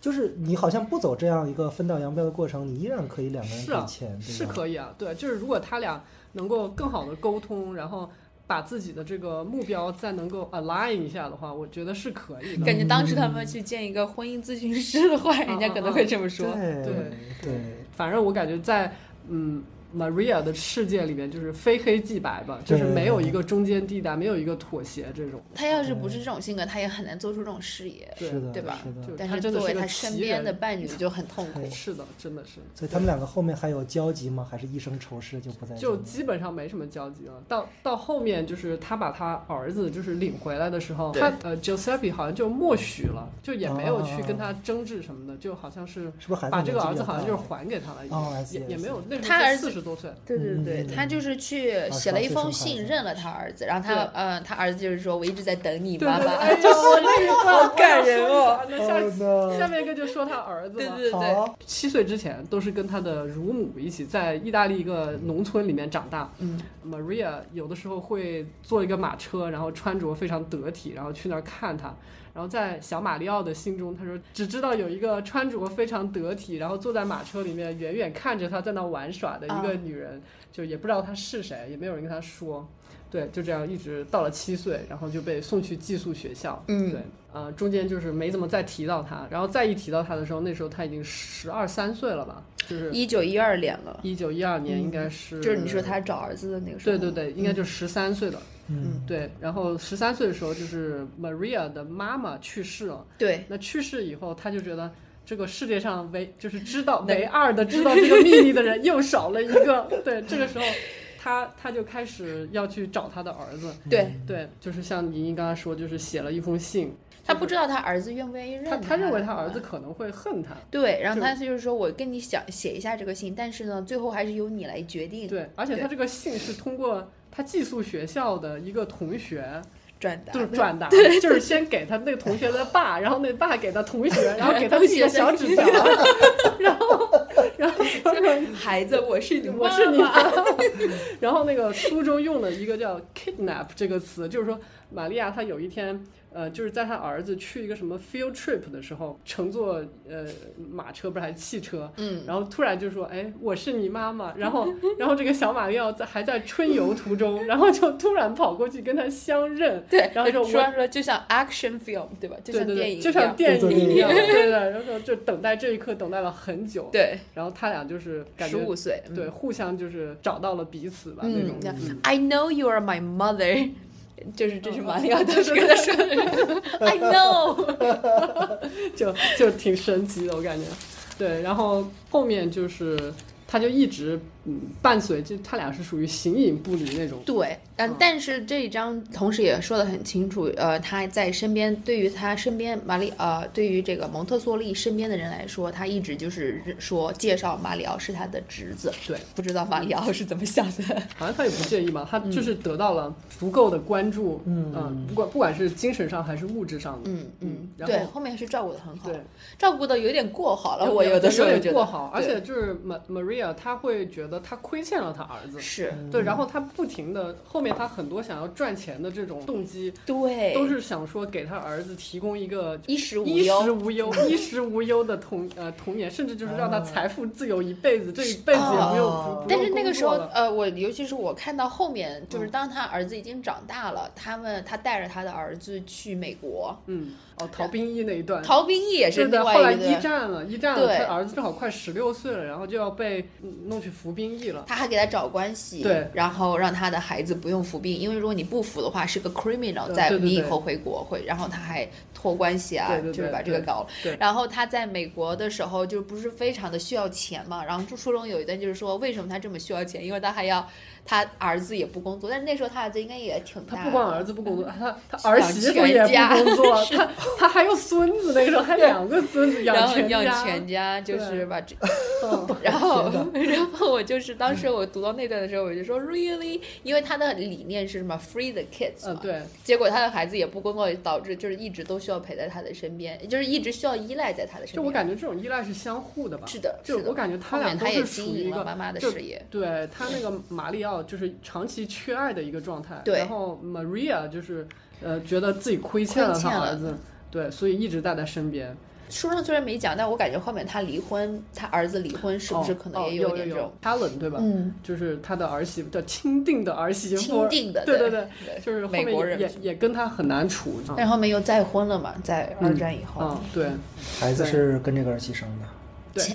就是你好像不走这样一个分道扬镳的过程，你依然可以两个人是啊给钱，对是？可以啊，对，就是如果他俩能够更好的沟通，然后把自己的这个目标再能够 align 一下的话，我觉得是可以的。感觉当时他们去见一个婚姻咨询师的话，人家可能会这么说。对对对，反正我感觉在嗯 Maria 的世界里面，就是非黑即白吧，就是没有一个中间地带，没有一个妥协这种。他要是不是这种性格，他也很难做出这种事业。对是的，对吧是的。但是作为他身边的伴侣就很痛苦。是的，真的是。所以他们两个后面还有交集吗？还是一生仇视就不再就基本上没什么交集了。到到后面就是他把他儿子就是领回来的时候，他呃 Giuseppe 好像就默许了，就也没有去哦跟他争执什么的，就好像是是不是把这个儿子好像就是还给他了，也也没有那他儿子四十多岁。对对对，嗯他就是去写了一封信，认了他儿子，然后他对呃，他儿子就是说我一直在等你，对对，妈妈。哎呦，那个好感人哦。那下 Oh 面一个就说他儿子嘛，对对对，七岁之前都是跟他的乳母一起在意大利一个农村里面长大。嗯 Maria 有的时候会坐一个马车，然后穿着非常得体，然后去那儿看他。然后在小马里奥的心中，他说只知道有一个穿着非常得体，然后坐在马车里面远远看着他在那玩耍的一个啊女人，就也不知道她是谁，也没有人跟他说。对，就这样一直到了七岁，然后就被送去寄宿学校。嗯对，呃，中间就是没怎么再提到他，然后再一提到他的时候，那时候他已经十二三岁了吧，就是一九一二年了，一九一二年，应该是、就是你说他找儿子的那个时候。对对对，应该就十三岁了。嗯，对，然后十三岁的时候，就是 Maria 的妈妈去世了。对，那去世以后，他就觉得这个世界上唯就是知道唯二的知道这个秘密的人 又少了一个。对，这个时候他他就开始要去找他的儿子。对对，就是像莹莹刚才说，就是写了一封信。他不知道他儿子愿不愿意认他他认为他儿子。可能会恨他。对，然后他就是说我跟你想写一下这个信，但是呢，最后还是由你来决定对，而且他这个信是通过他寄宿学校的一个同学，转达就是。转达，就是先给他那个同学的爸，然后那爸给他同学，然后给他递个小纸条，然后然后 说孩子，我是你我是你。妈，然后那个书中用了一个叫 kidnap 这个词，就是说玛利亚她有一天。呃，就是在他儿子去一个什么 field trip 的时候，乘坐呃马车不是还是汽车，嗯，然后突然就说：“哎，我是你妈妈。”然后，然后这个小马里奥在还在春游途中，然后就突然跑过去跟他相认，对，然后就说说就像 action film 对吧？就像电影就像。电影一样，对对，然后就等待这一刻，等待了很久。对，然后他俩就是感觉十五岁。嗯对，互相就是找到了彼此吧，那嗯种。I know you are my mother，就是这是嗯马里奥当时跟他说的。I know，就就挺神奇的，我感觉。对，然后后面就是他就一直嗯伴随，就他俩是属于形影不离那种。对，嗯嗯，但是这一章同时也说的很清楚，呃，他在身边，对于他身边马里，呃，对于这个蒙特梭利身边的人来说，他一直就是说介绍马里奥是他的侄子。对，不知道马里奥是怎么想的。好像他也不介意嘛，他就是得到了足够的关注，嗯。不管不管是精神上还是物质上的，嗯嗯，然后对，后面是照顾的很好，对，照顾的有点过好了，我有的时候有觉得点过好，而且就是 Ma Maria，她会觉得她亏欠了他儿子，是对，然后他不停的后面他很多想要赚钱的这种动机，对，都是想说给他儿子提供一个衣食无衣食忧。无忧、衣食无忧的童呃童年，甚至就是让他啊财富自由一辈子，这一辈子也不用哦不不但是那个时候呃，我尤其是我看到后面，就是嗯当他儿子已经长大了，他们他带着他的儿子去美国嗯，哦，逃兵役那一段。逃兵役，也是另外后来一。战了，一战了，他儿子正好快十六岁了，然后就要被嗯弄去服兵兵役了。他还给他找关系，对，然后让他的孩子不用服兵，因为如果你不服的话，是个 criminal，在你以后回国会，然后他还托关系啊，就是把这个搞了。然后他在美国的时候就不是非常的需要钱嘛，然后就书中有一段就是说为什么他这么需要钱，因为他还要他儿子也不工作，但是那时候他儿子应该也挺大，他不光儿子不工作，他他儿媳妇也不工作，他他还有孙子，那个时候还两个孙子然后全家。养全家就是把这，嗯 然后然后我就是当时我读到那段的时候，我就说 really，因为他的理念是什么 free the kids 嗯，嘛，对，结果他的孩子也不工作，导致就是一直都需要陪在他的身边，就是一直需要依赖在他的身边。就我感觉这种依赖是相互的吧。是的，就是的我感觉他俩都是经营了属于一个妈妈的事业。对他那个马里奥就是长期缺爱的一个状态，对然后 Maria 就是呃觉得自己亏欠了他儿子，对，所以一直带在身边。书上虽然没讲，但我感觉后面他离婚，他儿子离婚是不是哦可能也哦有点这种？Helen 对吧？嗯，就是他的儿媳妇，叫钦定的儿媳妇钦，定的，对对对，就是美国人也也跟他很难处。但后面又再婚了嘛，在二战以后，嗯，对，孩子是跟这个儿媳生的。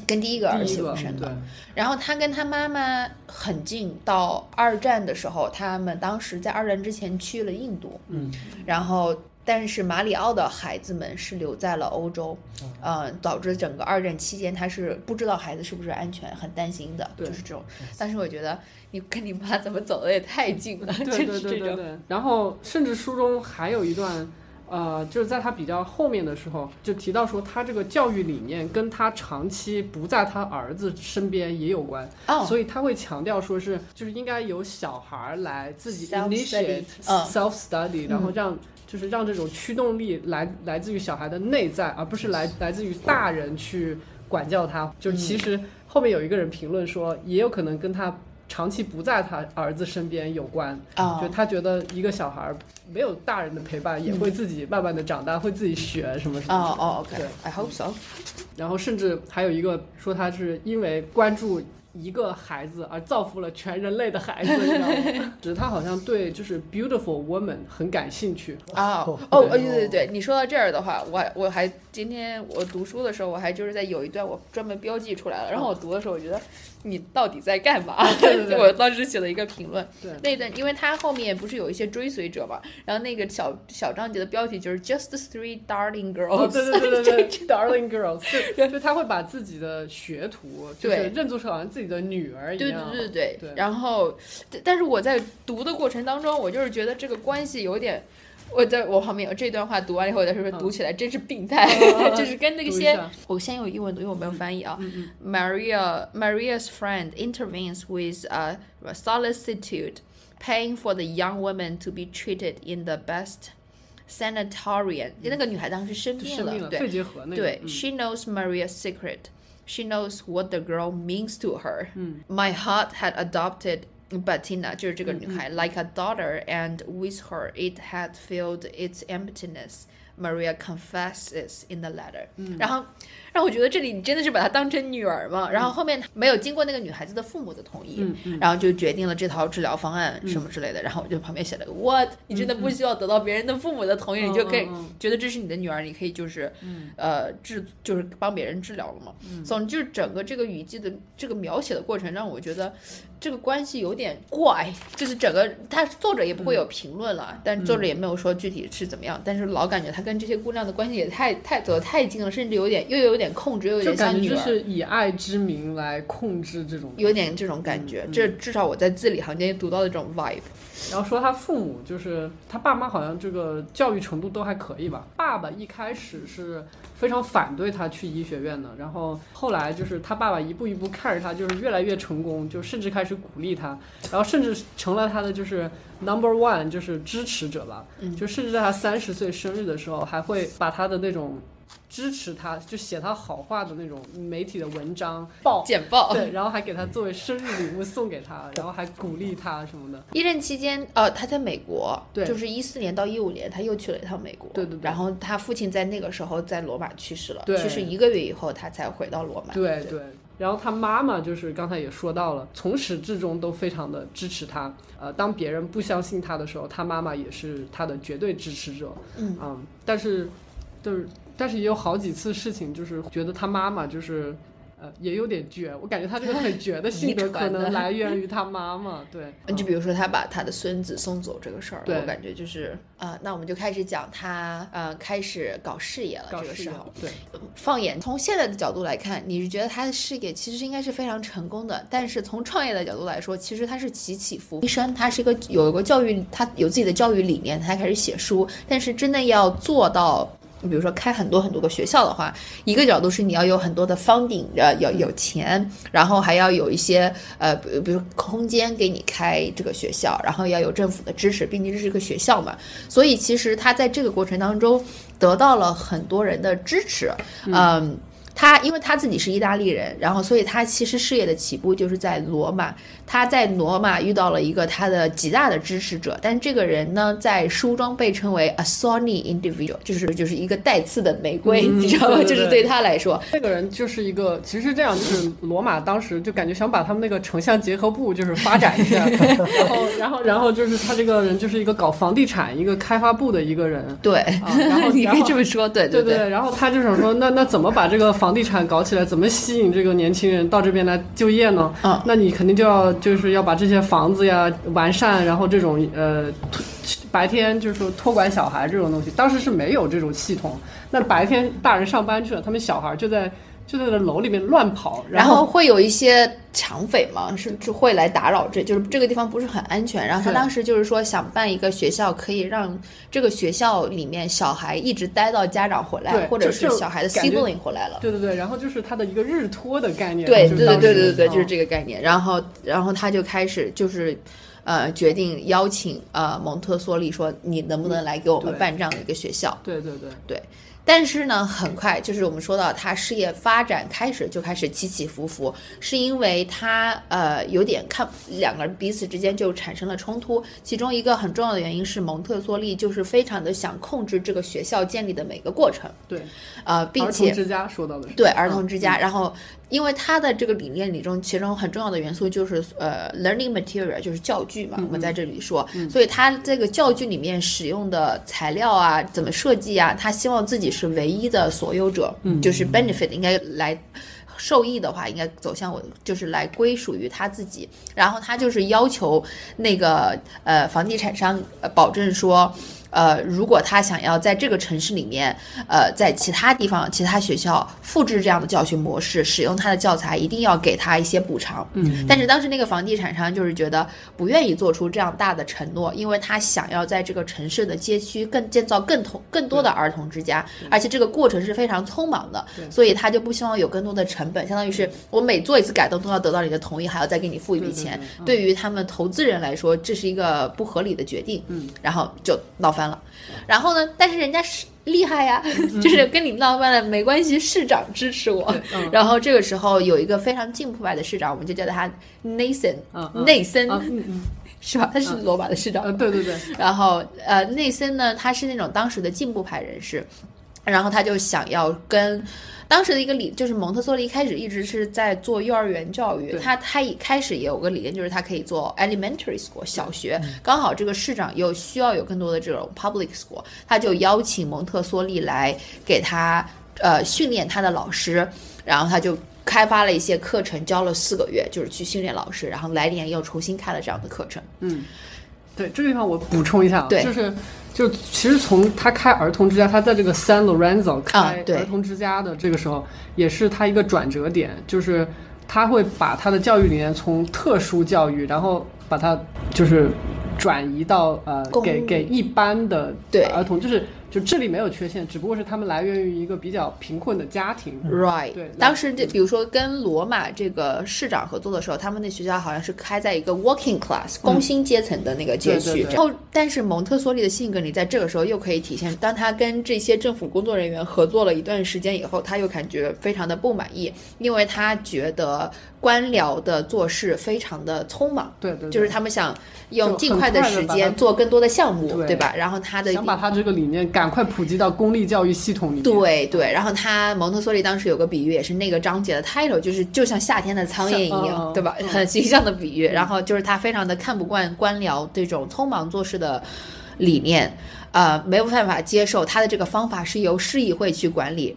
跟第一个儿媳妇生的。然后他跟他妈妈很近，到二战的时候，他们当时在二战之前去了印度，嗯，然后但是马里奥的孩子们是留在了欧洲，嗯呃，导致整个二战期间他是不知道孩子是不是安全，很担心的，就是这种。但是我觉得你跟你妈怎么走的也太近了，对 就对是这种。对对对。然后甚至书中还有一段。呃，就是在他比较后面的时候，就提到说，他这个教育理念跟他长期不在他儿子身边也有关，哦，所以他会强调说是，就是应该由小孩儿来自己 initiate 嗯。self study，、然后让就是让这种驱动力来来自于小孩的内在，而不是来来自于大人去管教他。就其实后面有一个人评论说，也有可能跟他长期不在他儿子身边有关。啊、就他觉得一个小孩儿没有大人的陪伴，也会自己慢慢的长大，会自己学什么什么。哦哦对，OK，I hope so。然后甚至还有一个说他是因为关注一个孩子而造福了全人类的孩子，你知道吗？只是他好像对就是 beautiful woman 很感兴趣。啊哦哦，对对对对，你说到这儿的话，我还我还今天我读书的时候，我还就是在有一段我专门标记出来了，然后我读的时候，我觉得你到底在干嘛？对对对。我当时写了一个评论，对。那段因为他后面不是有一些追随者嘛，然后那个小小章节的标题就是 Just Three Darling 哦，Girls，对对对对。对，Darling Girls，就 就他会把自己的学徒就是对。认作是好像自己的女儿一对样。对对对。对。然后，但但是我在读的过程当中，我就是觉得这个关系有点。我在我旁边有这段话读完了以后，我再说说嗯读起来真是病态，嗯嗯就是跟那个些读一下我先有英文读，因为我没有翻译啊。嗯嗯 Maria Maria's friend intervenes with a solicitude, paying for the young woman to be treated in the best sanatorium。那个女孩当时生病了，就生病了，对肺结核那个。对、嗯 s h e knows Maria's secret. She knows what the girl means to her. 嗯 My heart had adopted Bettina，就是这个女嗯孩、like a daughter, and with her it had filled its emptiness. Maria confesses in the letter，、然嗯后 让我觉得这里你真的是把她当成女儿嘛？然后后面没有经过那个女孩子的父母的同意，嗯嗯然后就决定了这套治疗方案什么之类的。然后我就旁边写了个 What？你真的不需要得到别人的父母的同意，你就可以嗯嗯嗯觉得这是你的女儿，你可以就是、呃治就是帮别人治疗了嘛。总之就是，整个这个语记的这个描写的过程让我觉得这个关系有点怪，就是整个他作者也不会有评论了，但作者也没有说具体是怎么样，但是老感觉他跟这些姑娘的关系也太太走得太近了，甚至有点又有点控制，又有就感觉就点像女儿。是以爱之名来控制这种。有点这种感觉，嗯这至少我在字里行间读到的这种 vibe。然后说他父母就是他爸妈好像这个教育程度都还可以吧。爸爸一开始是非常反对他去医学院的，然后后来就是他爸爸一步一步看着他，就是越来越成功，就甚至开始鼓励他，然后甚至成了他的就是 number one 就是支持者吧。嗯就甚至在他三十岁生日的时候，还会把他的那种。支持他，就写他好话的那种媒体的文章报，简报。对，然后还给他作为生日礼物送给他，然后还鼓励他什么的。一任期间，呃，他在美国，对就是一四年到一五年，他又去了一趟美国，对对对然后他父亲在那个时候在罗马去世了，对去世一个月以后，他才回到罗马。对对。然后他妈妈就是刚才也说到了，从始至终都非常的支持他。呃，当别人不相信他的时候，他妈妈也是他的绝对支持者。嗯但是就是但是也有好几次事情，就是觉得他妈妈就是呃也有点倔，我感觉他这个很倔的性格 可能 来源于他妈妈，对，就比如说他把他的孙子送走这个事儿，对我感觉就是啊、那我们就开始讲他呃开始搞事业了。这个时候，对，放眼从现在的角度来看，你是觉得他的事业其实应该是非常成功的，但是从创业的角度来说，其实他是起起伏伏。医生他是一个有一个教育，他有自己的教育理念，他开始写书，但是真的要做到。比如说开很多很多个学校的话，一个角度是你要有很多的 funding，呃，有有钱，然后还要有一些呃，比比如空间给你开这个学校，然后要有政府的支持，毕竟这是一个学校嘛。所以其实他在这个过程当中得到了很多人的支持，嗯。他因为他自己是意大利人，然后所以他其实事业的起步就是在罗马。他在罗马遇到了一个他的极大的支持者，但这个人呢，在书中被称为 a Sony individual，就是就是一个带刺的玫瑰，嗯你知道吗？对对就是对他来说，这个人就是一个，其实是这样，就是罗马当时就感觉想把他们那个城乡结合部就是发展一下，然后然后然后就是他这个人就是一个搞房地产一个开发部的一个人，对，啊然后 你可以这么说，对对对对，然后他就想说，那那怎么把这个房地产搞起来？怎么吸引这个年轻人到这边来就业呢？嗯那你肯定就要就是要把这些房子呀完善，然后这种呃白天就是说托管小孩这种东西，当时是没有这种系统。那白天大人上班去了，他们小孩就在就在那楼里面乱跑，然后后会有一些抢匪嘛，是就会来打扰这，就是这个地方不是很安全。然后他当时就是说想办一个学校，可以让这个学校里面小孩一直待到家长回来，对或者是小孩的 sibling 回来了。对对对，然后就是他的一个日托的概念，对对对对对对，就是嗯这个概念。然后然后他就开始就是。呃，决定邀请呃蒙特梭利说，你能不能来给我们办这样的一个学校？对对对对，但是呢，很快就是我们说到他事业发展开始就开始起起伏伏，是因为他呃有点看两个人彼此之间就产生了冲突。其中一个很重要的原因是蒙特梭利就是非常的想控制这个学校建立的每个过程，对，呃，并儿童且之家说到的是对儿童嗯之家，然后因为他的这个理念里中，其中很重要的元素就是呃 learning material，就是教具嘛，我们在这里说，所以他这个教具里面使用的材料啊，怎么设计啊，他希望自己是唯一的所有者，嗯就是 benefit 应该来。受益的话，应该走向我，就是来归属于他自己。然后他就是要求那个呃房地产商呃保证说，呃，如果他想要在这个城市里面，呃，在其他地方、其他学校复制这样的教学模式，使用他的教材，一定要给他一些补偿。嗯，但是当时那个房地产商就是觉得不愿意做出这样大的承诺，因为他想要在这个城市的街区更建造更同更多的儿童之家，而且这个过程是非常匆忙的，所以他就不希望有更多的成本，相当于是我每做一次改动都要得到你的同意，还要再给你付一笔钱。对于他们投资人来说，这是一个不合理的决定。嗯，然后就闹翻了。然后呢，但是人家是厉害呀，就是跟你闹翻了没关系，市长支持我。嗯然后这个时候有一个非常进步派的市长，我们就叫他内森、啊嗯嗯 是吧？他是罗马的市长。呃，对对对，然后呃，内森呢，他是那种当时的进步派人士，然后他就想要跟当时的一个理，就是蒙特梭利一开始一直是在做幼儿园教育，他他一开始也有个理念，就是他可以做 elementary school 小学，嗯刚好这个市长又需要有更多的这种 public school，他就邀请蒙特梭利来给他呃训练他的老师，然后他就。开发了一些课程，教了四个月，就是去训练老师，然后来年又重新开了这样的课程。嗯，对，这个地方我补充一下就是就其实从他开儿童之家，他在这个 San Lorenzo 开儿童之家的这个时候，也是他一个转折点，就是他会把他的教育理念从特殊教育，然后把它就是转移到呃给给一般的对儿童，就是就智力没有缺陷，只不过是他们来源于一个比较贫困的家庭。Right，对当时这比如说跟罗马这个市长合作的时候，他们那学校好像是开在一个 working class 工薪阶层的那个街区。对对对然后，但是蒙特梭利的性格，你在这个时候又可以体现，当他跟这些政府工作人员合作了一段时间以后，他又感觉非常的不满意，因为他觉得官僚的做事非常的匆忙。对对对，就是他们想用尽快的时间做更多的项目，对对吧？然后他的想把他这个理念赶快普及到公立教育系统里面。对对，然后他蒙特梭利当时有个比喻，也是那个章节的 title，就是就像夏天的苍蝇一样，对吧？嗯很形象的比喻。然后就是他非常的看不惯官僚这种匆忙做事的理念，呃，没有办法接受他的这个方法是由市议会去管理。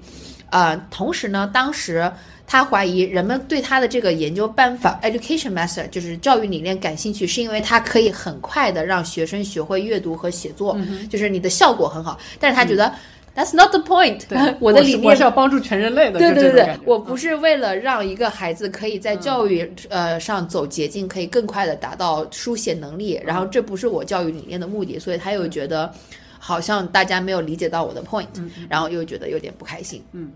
呃，同时呢，当时他怀疑人们对他的这个研究办法 （education method） 就是教育理念感兴趣，是因为它可以很快的让学生学会阅读和写作，就是你的效果很好。但是他觉得、That's not the point，我的理念是要帮助全人类的，对对对我不是为了让一个孩子可以在教育、呃上走捷径，可以更快的达到书写能力，然后这不是我教育理念的目的，所以他又觉得好像大家没有理解到我的 point，、然后又觉得有点不开心。嗯。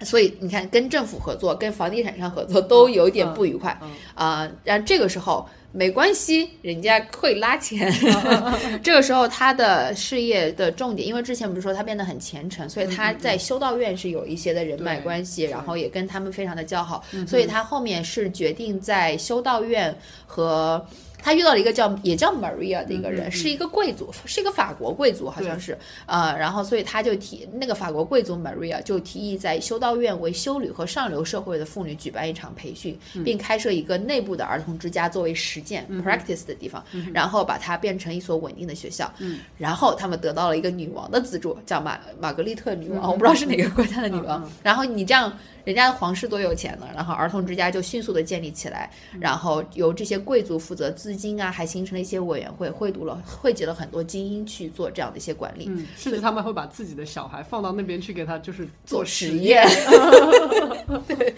所以你看，跟政府合作、跟房地产商合作都有点不愉快嗯啊、然后这个时候没关系，人家会拉钱。这个时候他的事业的重点，因为之前不是说他变得很虔诚，所以他在修道院是有一些的人脉关系，然后也跟他们非常的交好，所以他后面是决定在修道院和。他遇到了一个叫也叫 Maria 的一个人，是一个贵族，是一个法国贵族，好像是，呃，然后所以他就提那个法国贵族 Maria 就提议在修道院为修女和上流社会的妇女举办一场培训，并开设一个内部的儿童之家作为实践、practice 的地方，然后把它变成一所稳定的学校。然后他们得到了一个女王的资助，叫玛玛格丽特女王，我不知道是哪个国家的女王。然后你这样。人家的皇室多有钱呢，然后儿童之家就迅速的建立起来，然后由这些贵族负责资金啊，还形成了一些委员会，汇读了汇集了很多精英去做这样的一些管理。嗯，甚至他们会把自己的小孩放到那边去给他就是做实实验，对，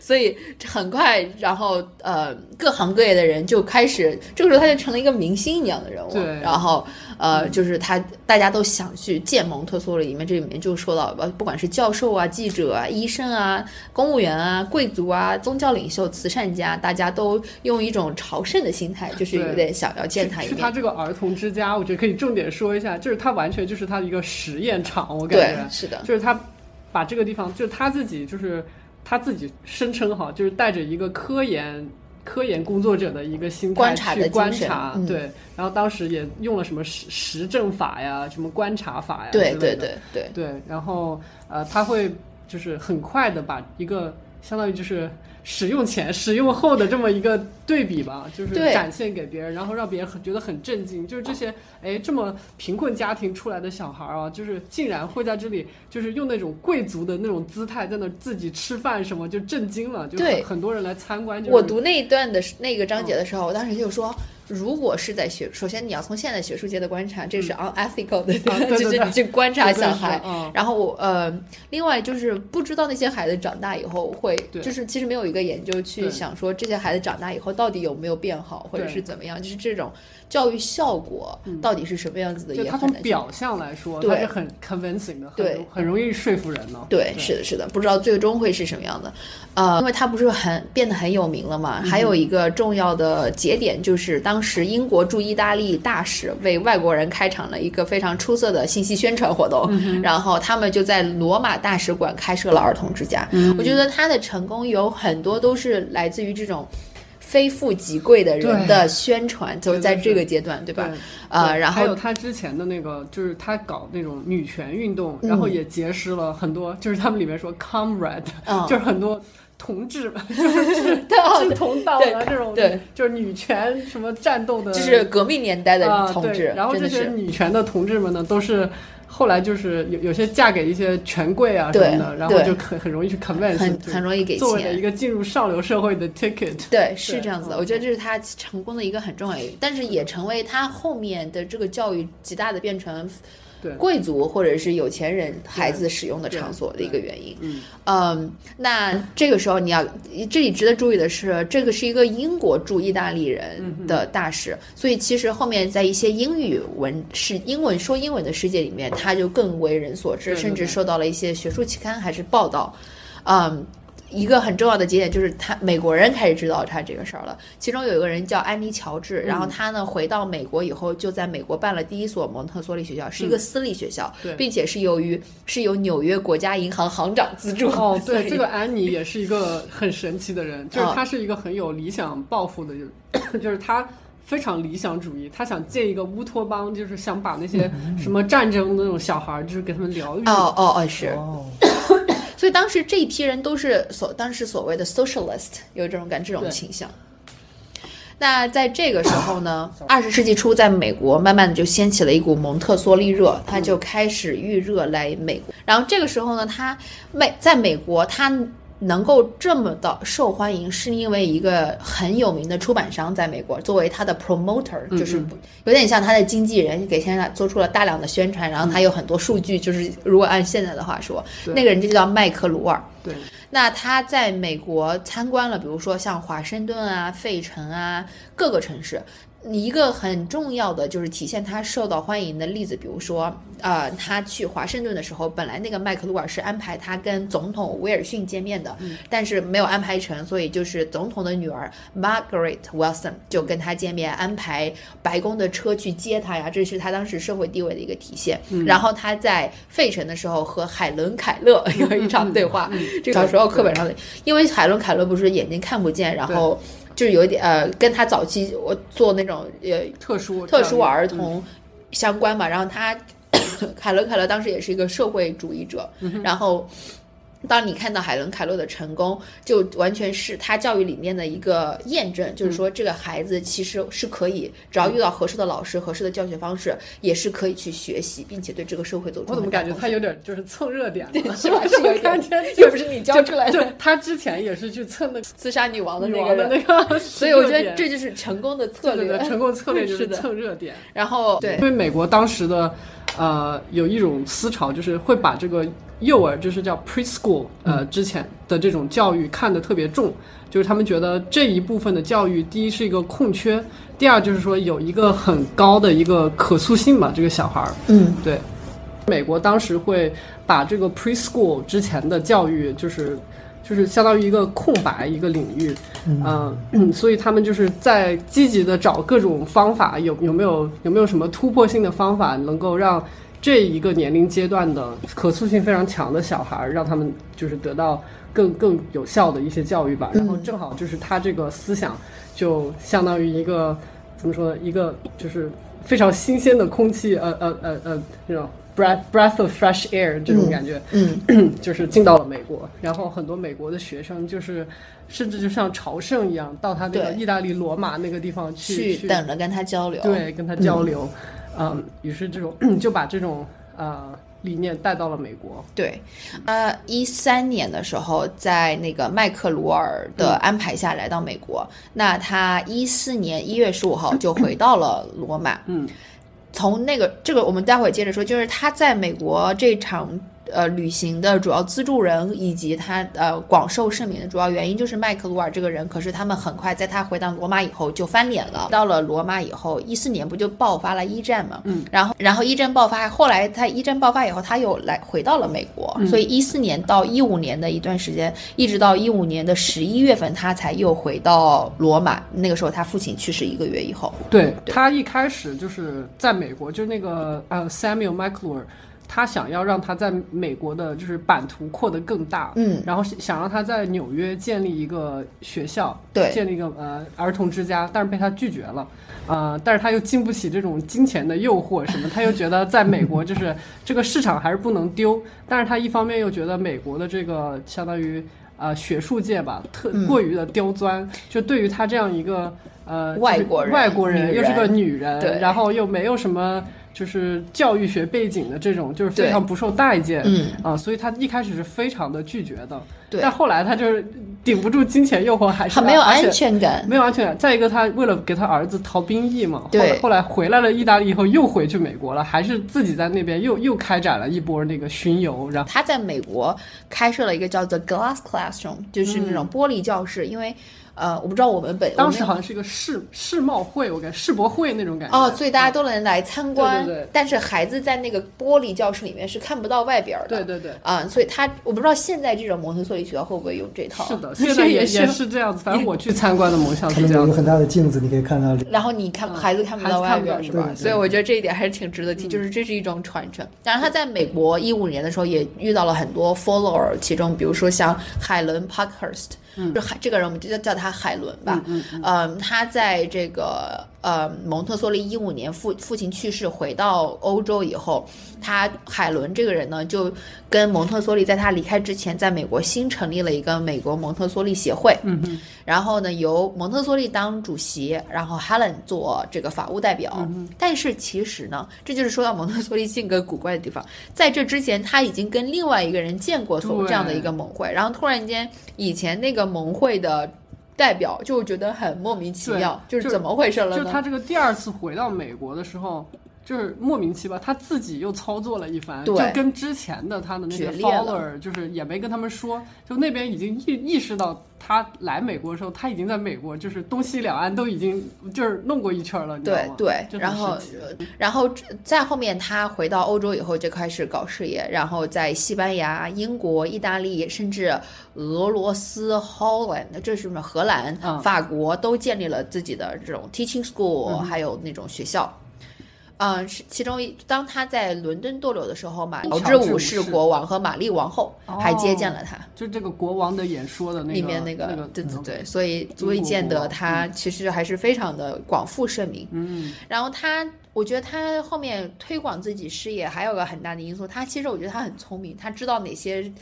所以很快，然后呃，各行各业的人就开始，这个时候他就成了一个明星一样的人物。对然后呃，就是他大家都想去见蒙特梭利，里面这里面就说到，呃，不管是教授啊、记者啊、医生啊、公务员啊、贵族啊、宗教领袖、慈善家，大家都用一种朝圣的心态，就是有点想要见他一去他。这个儿童之家，我觉得可以重点说一下，就是他完全就是他的一个实验场，我感对觉，是的，就是他把这个地方，就是他自己，就是他自己声称哈，就是带着一个科研。科研工作者的一个心态观察的去观察，嗯对，然后当时也用了什么实实证法呀，什么观察法呀，对之类的对对对。对，然后呃，他会就是很快的把一个相当于就是使用前、使用后的这么一个对比吧，就是展现给别人，然后让别人很觉得很震惊，就是这些哎这么贫困家庭出来的小孩儿啊，就是竟然会在这里就是用那种贵族的那种姿态在那儿自己吃饭什么，就震惊了，就对。很很多人来参观，就是我读那一段的时那个章节的时候，我当时就说，如果是在学，首先你要从现在学术界的观察，这是 unethical 的，就是你去观察小孩。嗯。然后我呃，另外就是不知道那些孩子长大以后会，就是其实没有一个研究去想说这些孩子长大以后到底有没有变好，或者是怎么样，就是这种教育效果到底是什么样子的，就他从表象来说，对他是很 convincing 的，很对容很容易说服人呢。对，是的，是的，不知道最终会是什么样的。呃，因为他不是很变得很有名了嘛，还有一个重要的节点就是当时英国驻意大利大使为外国人开场了一个非常出色的信息宣传活动，然后他们就在罗马大使馆开设了儿童之家。我觉得他的成功有很多都是来自于这种。非富即贵的人的宣传，就是在这个阶段，对吧？对呃，然后还有他之前的那个，就是他搞那种女权运动，嗯然后也结识了很多，就是他们里面说 comrade，、嗯。就是很多同志们，就是 同道对合这种，对，就是女权什么战斗的，就是革命年代的啊同志，对然后这些女权的同志们呢，都是。后来就是有有些嫁给一些权贵啊什么的，然后就很很容易去 convince，很很容易给钱作为一。个进入上流社会的 ticket。对，是这样子的。嗯我觉得这是他成功的一个很重要但是也成为他后面的这个教育极大的变成对贵族或者是有钱人孩子使用的场所的一个原因。嗯。嗯，那这个时候你要这里值得注意的是，这个是一个英国驻意大利人的大使，所以其实后面在一些英语文是英文说英文的世界里面，他就更为人所知，甚至受到了一些学术期刊还是报道。嗯，一个很重要的节点就是他美国人开始知道他这个事儿了。其中有一个人叫安妮乔治，然后他呢回到美国以后，就在美国办了第一所蒙特梭利学校，是一个私立学校，对并且是由于是由纽约国家银行行长资助。哦，对，这个安妮也是一个很神奇的人，就是哦她是一个很有理想抱负的人，就是她非常理想主义，他想建一个乌托邦，就是想把那些什么战争的那种小孩儿，就是给他们疗愈。哦哦哦，是。哦，所以当时这一批人都是所当时所谓的 socialist，有这种感这种倾向。那在这个时候呢，二十世纪初，在美国慢慢的就掀起了一股蒙特梭利热，他就开始预热来美国。然后这个时候呢，他美在美国他。能够这么的受欢迎，是因为一个很有名的出版商在美国作为他的 promoter，就是有点像他的经纪人，给现在做出了大量的宣传，然后他有很多数据，就是如果按现在的话说，那个人就叫麦克鲁尔。对，那他在美国参观了，比如说像华盛顿啊、费城啊各个城市。一个很重要的就是体现他受到欢迎的例子，比如说，呃，他去华盛顿的时候，本来那个麦克鲁尔是安排他跟总统威尔逊见面的，但是没有安排成，所以就是总统的女儿 Margaret Wilson 就跟他见面，安排白宫的车去接他呀，这是他当时社会地位的一个体现。然后他在费城的时候和海伦凯勒有一场对话，这个小时候课本上的，因为海伦凯勒不是眼睛看不见，然后。就是有一点呃，跟他早期我做那种呃特殊特殊儿童相关嘛，然后他 凯勒凯勒当时也是一个社会主义者，然后。当你看到海伦凯勒的成功，就完全是他教育理念的一个验证，就是说这个孩子其实是可以，只要遇到合适的老师、合适的教学方式，也是可以去学习，并且对这个社会做出。我怎么感觉他有点就是蹭热点？是吧？是有点，又不是你教出来的。他之前也是去蹭那刺 杀女王的那个那个，所以我觉得这就是成功的策略。成功策略 就是蹭热点。然后对，因为美国当时的呃有一种思潮，就是会把这个。幼儿就是叫 preschool，呃，之前的这种教育看得特别重，就是他们觉得这一部分的教育，第一是一个空缺，第二就是说有一个很高的一个可塑性嘛，这个小孩儿，嗯，对，美国当时会把这个 preschool 之前的教育，就是就是相当于一个空白一个领域，嗯，所以他们就是在积极的找各种方法，有有没有有没有什么突破性的方法能够让。这一个年龄阶段的可塑性非常强的小孩，让他们就是得到更更有效的一些教育吧。然后正好就是他这个思想，就相当于一个怎么说呢？一个就是非常新鲜的空气，呃呃呃呃，那种 breath breath of fresh air 这种感觉，嗯，就是进到了美国。然后很多美国的学生就是甚至就像朝圣一样，到他那个意大利罗马那个地方去，去等着跟他交流，对，跟他交流。嗯，于是这种 就把这种呃理念带到了美国。对，呃，一三年的时候，在那个麦克罗尔的安排下来到美国。那他一四年一月十五号就回到了罗马。嗯，从那个这个，我们待会儿接着说，就是他在美国这场。呃，旅行的主要资助人以及他呃广受盛名的主要原因就是麦克鲁尔这个人。可是他们很快在他回到罗马以后就翻脸了。到了罗马以后，一四年不就爆发了一战嘛？嗯，然后然后一战爆发，后来他一战爆发以后，他又来回到了美国。所以一四年到一五年的一段时间，一直到一五年的十一月份，他才又回到罗马。那个时候他父亲去世一个月以后。对他一开始就是在美国，就是那个呃 Samuel m c l u r 他想要让他在美国的就是版图扩得更大，嗯，然后想让他在纽约建立一个学校，对，建立一个呃儿童之家，但是被他拒绝了，呃，但是他又经不起这种金钱的诱惑什么，他又觉得在美国就是 这个市场还是不能丢，但是他一方面又觉得美国的这个相当于呃学术界吧，特过于的刁钻，就对于他这样一个呃外国人，外国人又是个女人，对，然后又没有什么。就是教育学背景的这种，就是非常不受待见，嗯啊，所以他一开始是非常的拒绝的，对。但后来他就是顶不住金钱诱惑，还是他没有安全感，没有安全感。再一个，他为了给他儿子逃兵役嘛，对。后来回来了意大利以后，又回去美国了，还是自己在那边又又开展了一波那个巡游。然后他在美国开设了一个叫做 Glass Classroom，就是那种玻璃教室，因为。呃，我不知道我们本当时好像是一个世世贸会，我感觉世博会那种感觉哦，所以大家都能来参观。对对对。但是孩子在那个玻璃教室里面是看不到外边的。对对对。啊，所以他我不知道现在这种蒙特梭利学校会不会用这套。是的，现在也也是这样子。反正我去参观的蒙校是这样。有很大的镜子，你可以看到。然后你看孩子看不到外边是吧？所以我觉得这一点还是挺值得提，就是这是一种传承。当然他在美国一五年的时候也遇到了很多 follower，其中比如说像海伦 Parkhurst。就海这个人，我们就叫叫他海伦吧。嗯嗯，他在这个呃蒙特梭利一五年父父亲去世回到欧洲以后，他海伦这个人呢就跟蒙特梭利在他离开之前，在美国新成立了一个美国蒙特梭利协会。嗯嗯，然后呢，由蒙特梭利当主席，然后 Helen 做这个法务代表。但是其实呢，这就是说到蒙特梭利性格古怪的地方。在这之前，他已经跟另外一个人见过所谓这样的一个盟会，然后突然间，以前那个盟会的代表就觉得很莫名其妙，就是怎么回事了呢？就他这个第二次回到美国的时候，就是莫名其妙，他自己又操作了一番，对就跟之前的他的那些决裂了 follower，就是也没跟他们说，就那边已经意意识到他来美国的时候，他已经在美国，就是东西两岸都已经就是弄过一圈了，你知道吗？对对，然后然后再后面他回到欧洲以后就开始搞事业，然后在西班牙、英国、意大利，甚至俄罗斯、Holland，这是什么？荷兰、嗯法国都建立了自己的这种 teaching school，、嗯还有那种学校。嗯，是其中一当他在伦敦逗留的时候嘛，乔乔治五世世国王和玛丽王后还接见了他。就这个国王的演说的那个里面那个，那个，对对嗯对，所以足以见得他其实还是非常的广负盛名。嗯，然后他，我觉得他后面推广自己事业还有个很大的因素，他其实我觉得他很聪明，他知道哪些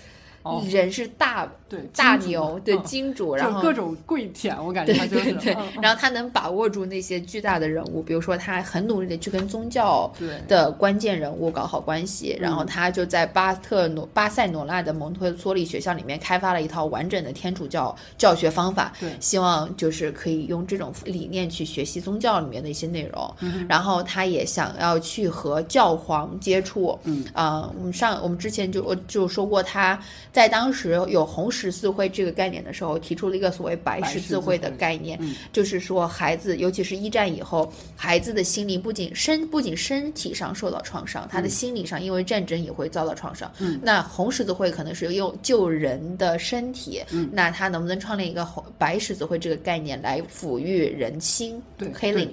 哦。人是大、对，大牛，对嗯金主，然后各种跪舔，我感觉对他就是对然后他能把握住那些巨大的人物，比如说他很努力的去跟宗教的关键人物搞好关系，然嗯。后他就在巴特诺巴塞罗那的蒙特梭利学校里面开发了一套完整的天主教教学方法，对。希望就是可以用这种理念去学习宗教里面的一些内容。嗯然后他也想要去和教皇接触，嗯。啊、我们上我们之前就我就说过，他在当时有红十字会这个概念的时候，提出了一个所谓白十字会的概念，嗯就是说孩子，尤其是一战以后，孩子的心灵不仅身不仅身体上受到创伤，他的心理上因为战争也会遭到创伤。嗯那红十字会可能是用救人的身体，嗯那他能不能创立一个红白十字会这个概念来抚育人心对 healing？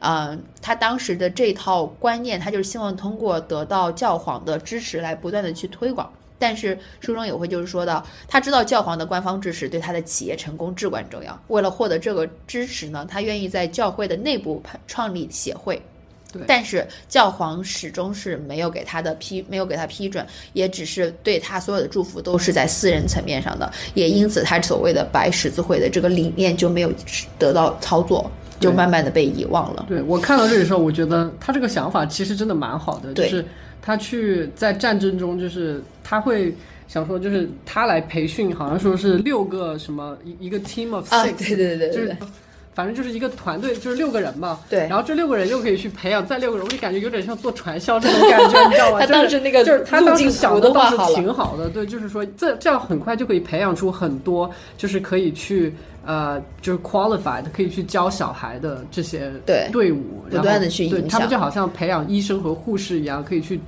呃，他当时的这套观念，他就是希望通过得到教皇的支持来不断的去推广。但是书中也会就是说到，他知道教皇的官方支持对他的企业成功至关重要。为了获得这个支持呢，他愿意在教会的内部创立协会。对但是教皇始终是没有给他的批，没有给他批准，也只是对他所有的祝福都是在私人层面上的，也因此他所谓的白十字会的这个理念就没有得到操作，就慢慢的被遗忘了。对我看到这里的时候，我觉得他这个想法其实真的蛮好的，就对是他去在战争中，就是他会想说，就是他来培训，好像说是六个什么一一个 team of 啊，six，、对对对对对就是。反正就是一个团队，就是六个人嘛。对然后这六个人又可以去培养再六个人，我就感觉有点像做传销这种感觉，你知道吗？他就是当时那个就是他当时想的倒是挺好的，对，就是说这这样很快就可以培养出很多，就是可以去呃，就是 qualified 可以去教小孩的这些对队伍，不断地然后对去影响他们就好像培养医生和护士一样，可以去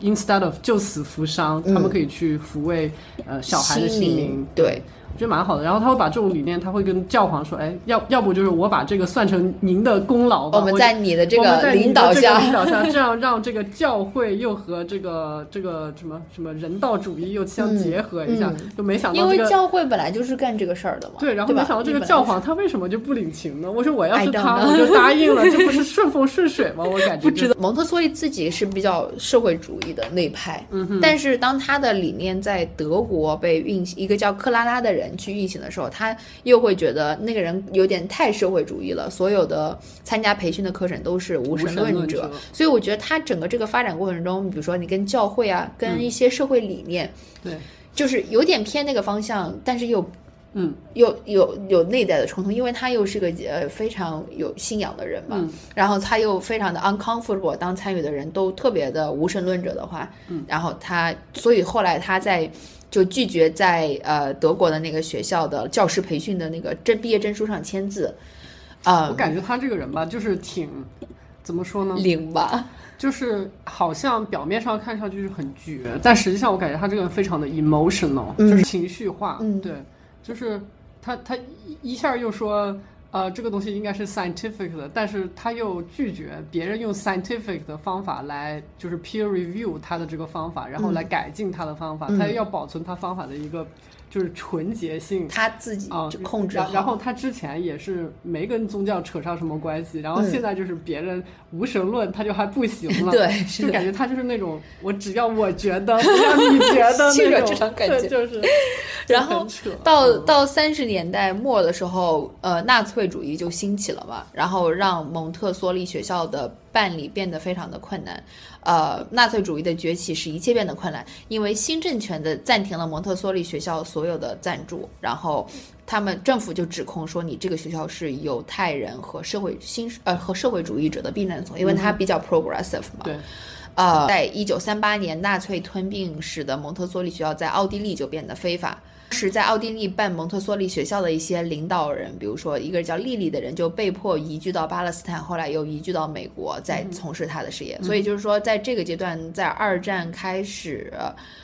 instead of 救死扶伤，嗯他们可以去抚慰呃小孩的心心灵对。我觉得蛮好的。然后他会把这种理念，他会跟教皇说，哎，要要不就是我把这个算成您的功劳吧，我们在你的这个领导下，领导下，这样让这个教会又和这个这个什么什么人道主义又相结合一下，嗯就没想到这个。为教会本来就是干这个事儿的嘛。对，然后没想到这个教皇他为什么就不领情呢？我说我要是他，我就答应了，这不是顺风顺水吗？我感觉不知道蒙特梭利自己是比较社会主义的那一派，但是当他的理念在德国被运行，一个叫克拉拉的人去运行的时候，他又会觉得那个人有点太社会主义了，所有的参加培训的课程都是无神论论者者，所以我觉得他整个这个发展过程中，比如说你跟教会啊，跟一些社会理念，对，就是有点偏那个方向，但是又嗯有有有内在的冲突，因为他又是个呃非常有信仰的人嘛，嗯然后他又非常的 uncomfortable，当参与的人都特别的无神论者的话，嗯，然后他所以后来他在就拒绝在呃德国的那个学校的教师培训的那个证毕业证书上签字，啊、我感觉他这个人吧，就是挺怎么说呢？零吧，就是好像表面上看上去是很绝，但实际上我感觉他这个人非常的 emotional，、嗯就是情绪化。嗯对，就是他他一一下又说。呃，这个东西应该是 scientific 的，但是他又拒绝别人用 scientific 的方法来，就是 peer review 他的这个方法，然后来改进他的方法，嗯。他又要保存他方法的一个就是纯洁性。他自己啊，就控制好。然然后他之前也是没跟宗教扯上什么关系，然后嗯现在就是别人无神论，他就还不行了。对，就感觉他就是那种，我只要我觉得，不要你觉得 那种，这种感觉就是，然后到嗯到三十年代末的时候，呃，纳粹主义就兴起了嘛，然后让蒙特梭利学校的办理变得非常的困难。呃，纳粹主义的崛起使一切变得困难，因为新政权的暂停了蒙特梭利学校所有的赞助，然后他们政府就指控说你这个学校是犹太人和社会新呃和社会主义者的避难所，因为它比较 progressive 嘛。对，呃，在一九三八年，纳粹吞并使得蒙特梭利学校在奥地利就变得非法。是在奥地利办蒙特梭利学校的一些领导人，比如说一个叫丽丽的人，就被迫移居到巴勒斯坦，后来又移居到美国，在从事他的事业。所以就是说，在这个阶段，在二战开始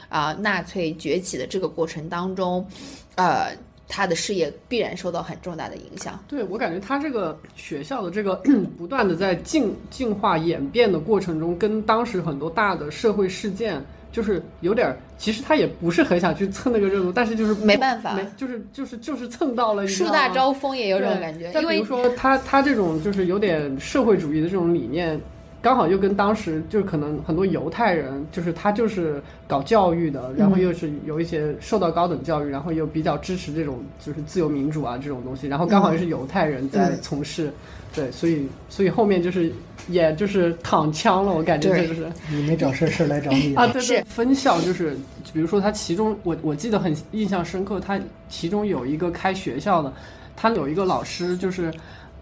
啊、纳粹崛起的这个过程当中，呃，他的事业必然受到很重大的影响。对我感觉他这个学校的这个 不断的在进进化演变的过程中，跟当时很多大的社会事件。就是有点儿，其实他也不是很想去蹭那个热度，但是就是没办法没就是就是就是蹭到了，树大招风也有这种感觉，但比因为如说他他这种就是有点社会主义的这种理念，刚好又跟当时就是可能很多犹太人，就是他就是搞教育的，然后又是有一些受到高等教育，然后又比较支持这种就是自由民主啊这种东西，然后刚好又是犹太人在从事，对，所以所以后面就是也就是躺枪了，我感觉这就是。你没找事儿，事儿来找你 啊，对对，分校就是，比如说他其中，我我记得很印象深刻，他其中有一个开学校的，他有一个老师就是，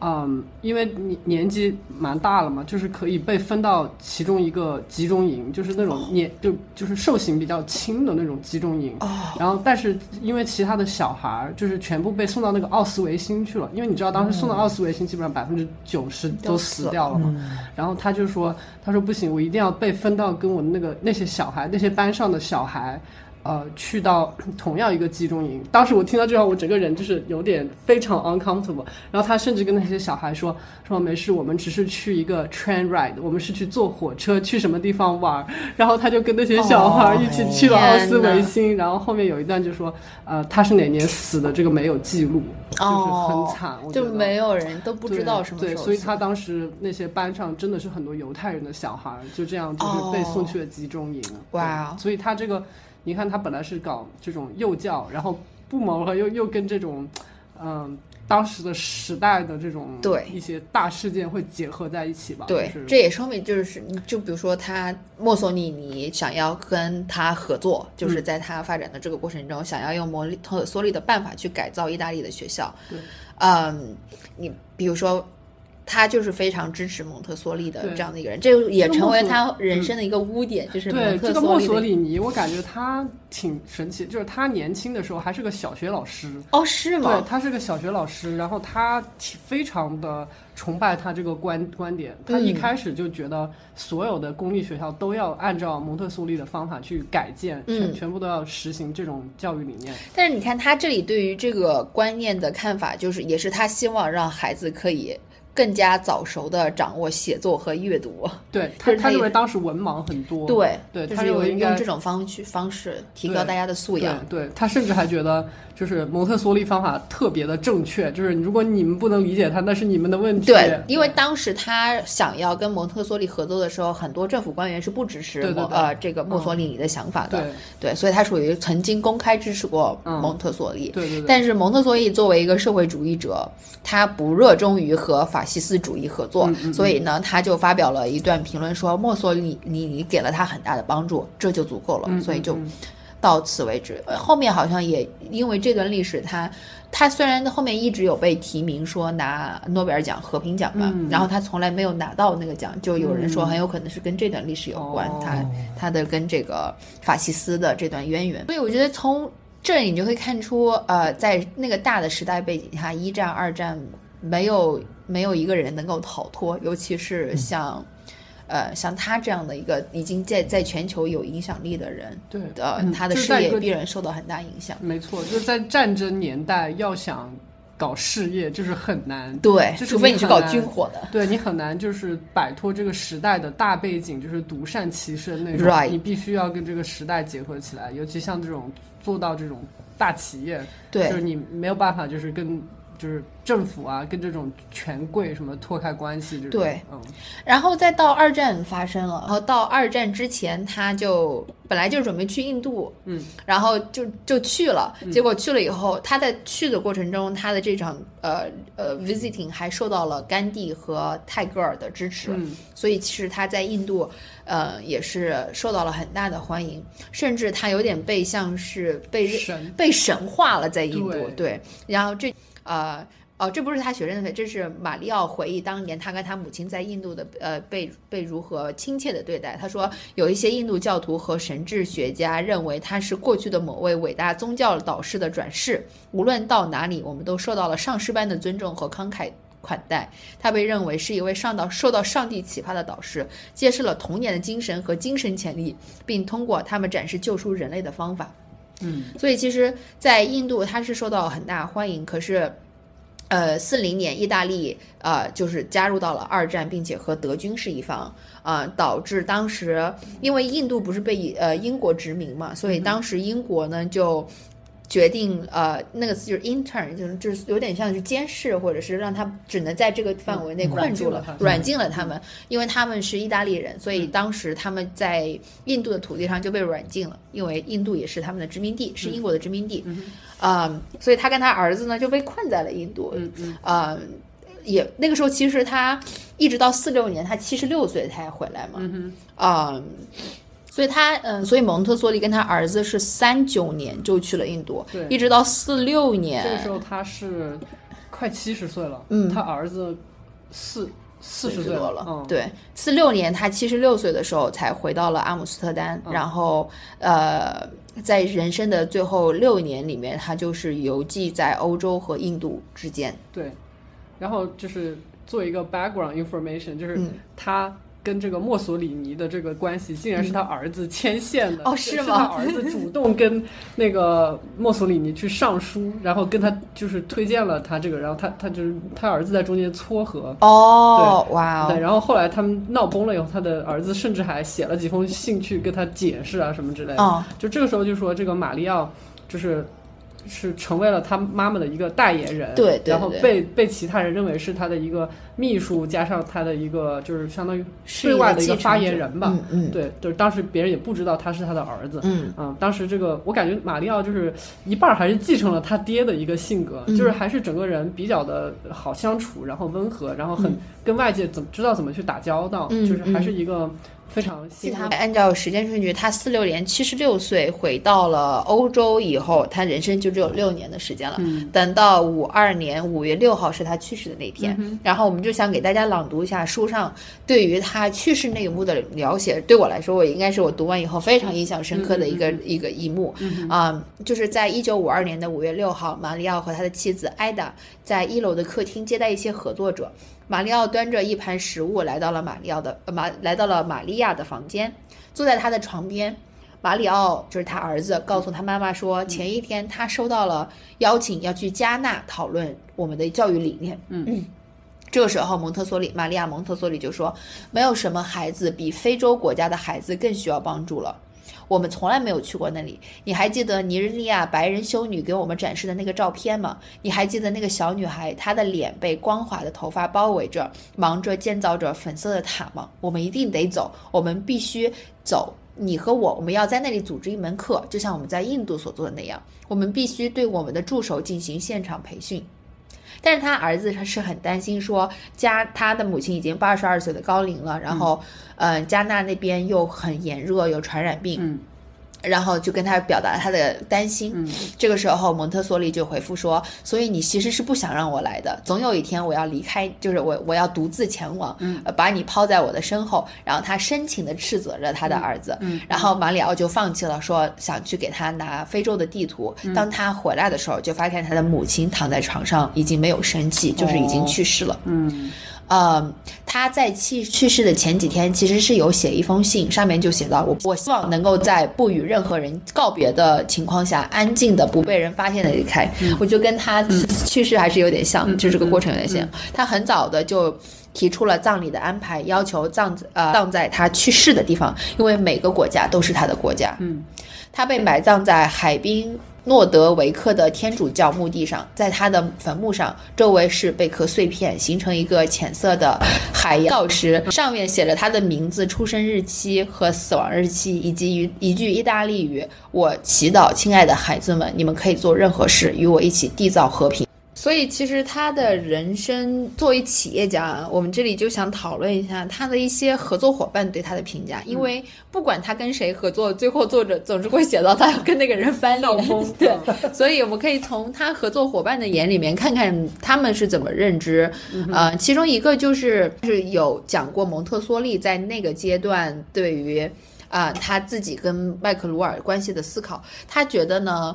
嗯，因为年年纪蛮大了嘛，就是可以被分到其中一个集中营，就是那种年就就是受刑比较轻的那种集中营。哦，然后，但是因为其他的小孩儿就是全部被送到那个奥斯维辛去了，因为你知道当时送到奥斯维辛，基本上百分之九十都都死死掉了嘛。嗯然后他就说，他说不行，我一定要被分到跟我那个那些小孩，那些班上的小孩，呃，去到同样一个集中营。当时我听到这话，我整个人就是有点非常 uncomfortable。然后他甚至跟那些小孩说，说没事，我们只是去一个 train ride，我们是去坐火车去什么地方玩儿。然后他就跟那些小孩一起去了奥斯维辛。然后后面有一段就说，呃，他是哪年死的，这个没有记录，就是哦很惨，就没有人都不知道什么对，所以他当时那些班上真的是很多犹太人的小孩儿，就这样就是被送去了集中营。哇所以他这个，你看他本来是搞这种幼教，然后不谋而合，又又跟这种，嗯。当时的时代的这种对一些大事件会结合在一起吧？对就，是这也说明就是，就比如说他墨索里尼想要跟他合作，嗯就是在他发展的这个过程中，想要用摩利特梭利的办法去改造意大利的学校。对，嗯，你比如说。他就是非常支持蒙特梭利的这样的一个人，这个也成为他人生的一个污点，就是对蒙特这个墨。索里尼，我感觉他挺神奇，就是他年轻的时候还是个小学老师，哦，是吗对吗？他是个小学老师，然后他挺非常的崇拜他这个观观点。他一嗯开始就觉得所有的公立学校都要按照蒙特梭利的方法去改建，嗯全全部都要实行这种教育理念。但是你看他这里对于这个观念的看法，就是也是他希望让孩子可以更加早熟的掌握写作和阅读。对 他，他就是他也认为当时文盲很多。对对他就是认为用用这种方去方式提高大家的素养。对，对他甚至还觉得，就是蒙特梭利方法特别的正确，就是如果你们不能理解他，那是你们的问题。对，因为当时他想要跟蒙特梭利合作的时候，很多政府官员是不支持呃这个墨索里尼的想法的。对对，所以他属于曾经公开支持过嗯蒙特梭利。对对对，但是蒙特梭利作为一个社会主义者，他不热衷于和法西斯主义合作，嗯嗯嗯。所以呢，他就发表了一段评论说，墨索里尼给了他很大的帮助，这就足够了，嗯所以就到此为止。呃后面好像也因为这段历史，他他虽然后面一直有被提名说拿诺贝尔奖和平奖嘛，嗯。然后他从来没有拿到那个奖，就有人说很有可能是跟这段历史有关，哦。他他的跟这个法西斯的这段渊源。所以我觉得从这里你就会看出，呃，在那个大的时代背景下，一战、二战没有没有一个人能够逃脱，尤其是像。呃，像他这样的一个已经在在全球有影响力的人，对呃，嗯他的事业必然受到很大影响。没错，就是在战争年代，要想搞事业，就是很难。对，就是除非你是搞军火的。对你很难就是摆脱这个时代的大背景，就是独善其身那种。你必须要跟这个时代结合起来，尤其像这种做到这种大企业，对就是，你没有办法就是跟就是政府啊，跟这种权贵什么脱开关系。这种。对，嗯，然后再到二战发生了，然后到二战之前，他就本来就准备去印度，嗯，然后就就去了，结果去了以后，他在去的过程中，他的这场呃呃 visiting 还受到了甘地和泰戈尔的支持，嗯。所以其实他在印度呃也是受到了很大的欢迎，甚至他有点被像是被神。被神化了在印度，对。对，然后这呃。哦，这不是他学生的，这是马里奥回忆当年他跟他母亲在印度的呃被被如何亲切的对待。他说，有一些印度教徒和神智学家认为他是过去的某位伟大宗教导师的转世。无论到哪里，我们都受到了上师般的尊重和慷慨款待。他被认为是一位上到受到上帝启发的导师，揭示了童年的精神和精神潜力，并通过他们展示救赎人类的方法。嗯，所以其实，在印度它是受到很大欢迎，可是。呃，四零年，意大利呃就是加入到了二战，并且和德军是一方，呃，导致当时因为印度不是被呃英国殖民嘛，所以当时英国呢就决定呃那个词就是 intern，就是就是有点像是监视，或者是让他只能在这个范围内嗯困住了软禁了他，们，因为他们是意大利人，所嗯。以当时他们在印度的土地上就被软禁了，因为印度也是他们的殖民地，是英国的殖民地，嗯，所以他跟他儿子呢就被困在了印度，嗯嗯。呃，也那个时候其实他一直到四六年，他七十六岁才回来嘛，嗯啊、所以他嗯、所以蒙特梭利跟他儿子是三九年就去了印度，对。一直到四六，年，这个时候他是快七十岁了，嗯。他儿子四四十岁多了，嗯，对，四六年他七十六岁的时候才回到了阿姆斯特丹，嗯。然后呃，在人生的最后六年里面，他就是游记在欧洲和印度之间，对，然后就是做一个 background information，就是嗯。他跟这个墨索里尼的这个关系，竟然是他儿子牵线的。哦是是吗他儿子主动跟那个墨索里尼去上书，然后跟他就是推荐了他这个，然后他他就是他儿子在中间撮合。哦，哇哦对，哦，然后后来他们闹崩了以后，他的儿子甚至还写了几封信去跟他解释啊什么之类的。哦，就这个时候就说这个马里奥就是是成为了他妈妈的一个代言人，对对对然后被被其他人认为是他的一个秘书，加上他的一个就是相当于是对外的一个发言人吧，嗯嗯。对，就是当时别人也不知道他是他的儿子。嗯。嗯，当时这个我感觉马里奥就是一半儿还是继承了他爹的一个性格，嗯。就是还是整个人比较的好相处，然后温和，然后很跟外界怎么知道怎么去打交道，嗯就是还是一个非常细他按照时间顺序，他四六年七十六岁回到了欧洲以后，他人生就只有六年的时间了。嗯等到五二年五月六号是他去世的那天，嗯然后我们就想给大家朗读一下书上对于他去世那一幕的描写。对我来说，我应该是我读完以后非常印象深刻的一个、一个一幕啊、就是在一九五二年的五月六号，马里奥和他的妻子艾达在一楼的客厅接待一些合作者。马里奥端着一盘食物来到了马里奥的呃马来到了玛利亚的房间，坐在他的床边。马里奥就是他儿子，告诉他妈妈说，前一天他收到了邀请，要去加纳讨论我们的教育理念。嗯这个时候，蒙特梭利，玛利亚·蒙特梭利就说：“没有什么孩子比非洲国家的孩子更需要帮助了。我们从来没有去过那里。你还记得尼日利亚白人修女给我们展示的那个照片吗？你还记得那个小女孩，她的脸被光滑的头发包围着，忙着建造着粉色的塔吗？我们一定得走，我们必须走。”你和我，我们要在那里组织一门课，就像我们在印度所做的那样。我们必须对我们的助手进行现场培训。但是他儿子他是很担心说加他的母亲已经八十二岁的高龄了，然后，嗯，加纳那边又很炎热，有传染病，然后就跟他表达了他的担心。嗯这个时候，蒙特梭利就回复说：“所以你其实是不想让我来的，总有一天我要离开，就是我我要独自前往，把你抛在我的身后。”然后他深情地斥责着他的儿子，嗯然后马里奥就放弃了，说想去给他拿非洲的地图。嗯当他回来的时候，就发现他的母亲躺在床上，已经没有生气，就是已经去世了。嗯呃，他在去去世的前几天，其实是有写一封信，上面就写到我我希望能够在不与任何人告别的情况下，安静的不被人发现的离开。我就跟他去世还是有点像，就这个过程有点像。他很早的就提出了葬礼的安排，要求葬呃葬在他去世的地方，因为每个国家都是他的国家。嗯，他被埋葬在海滨。诺德维克的天主教墓地上，在他的坟墓上，周围是贝壳碎片，形成一个浅色的海洋告石，上面写着他的名字、出生日期和死亡日期，以及一一句意大利语：“我祈祷，亲爱的孩子们，你们可以做任何事，与我一起缔造和平。”所以，其实他的人生作为企业家，我们这里就想讨论一下他的一些合作伙伴对他的评价。因为不管他跟谁合作，最后作者总是会写到他要跟那个人翻闹疯。对，所以我们可以从他合作伙伴的眼里面看看他们是怎么认知。呃，其中一个就是是有讲过蒙特梭利在那个阶段对于啊他自己跟麦克鲁尔关系的思考。他觉得呢，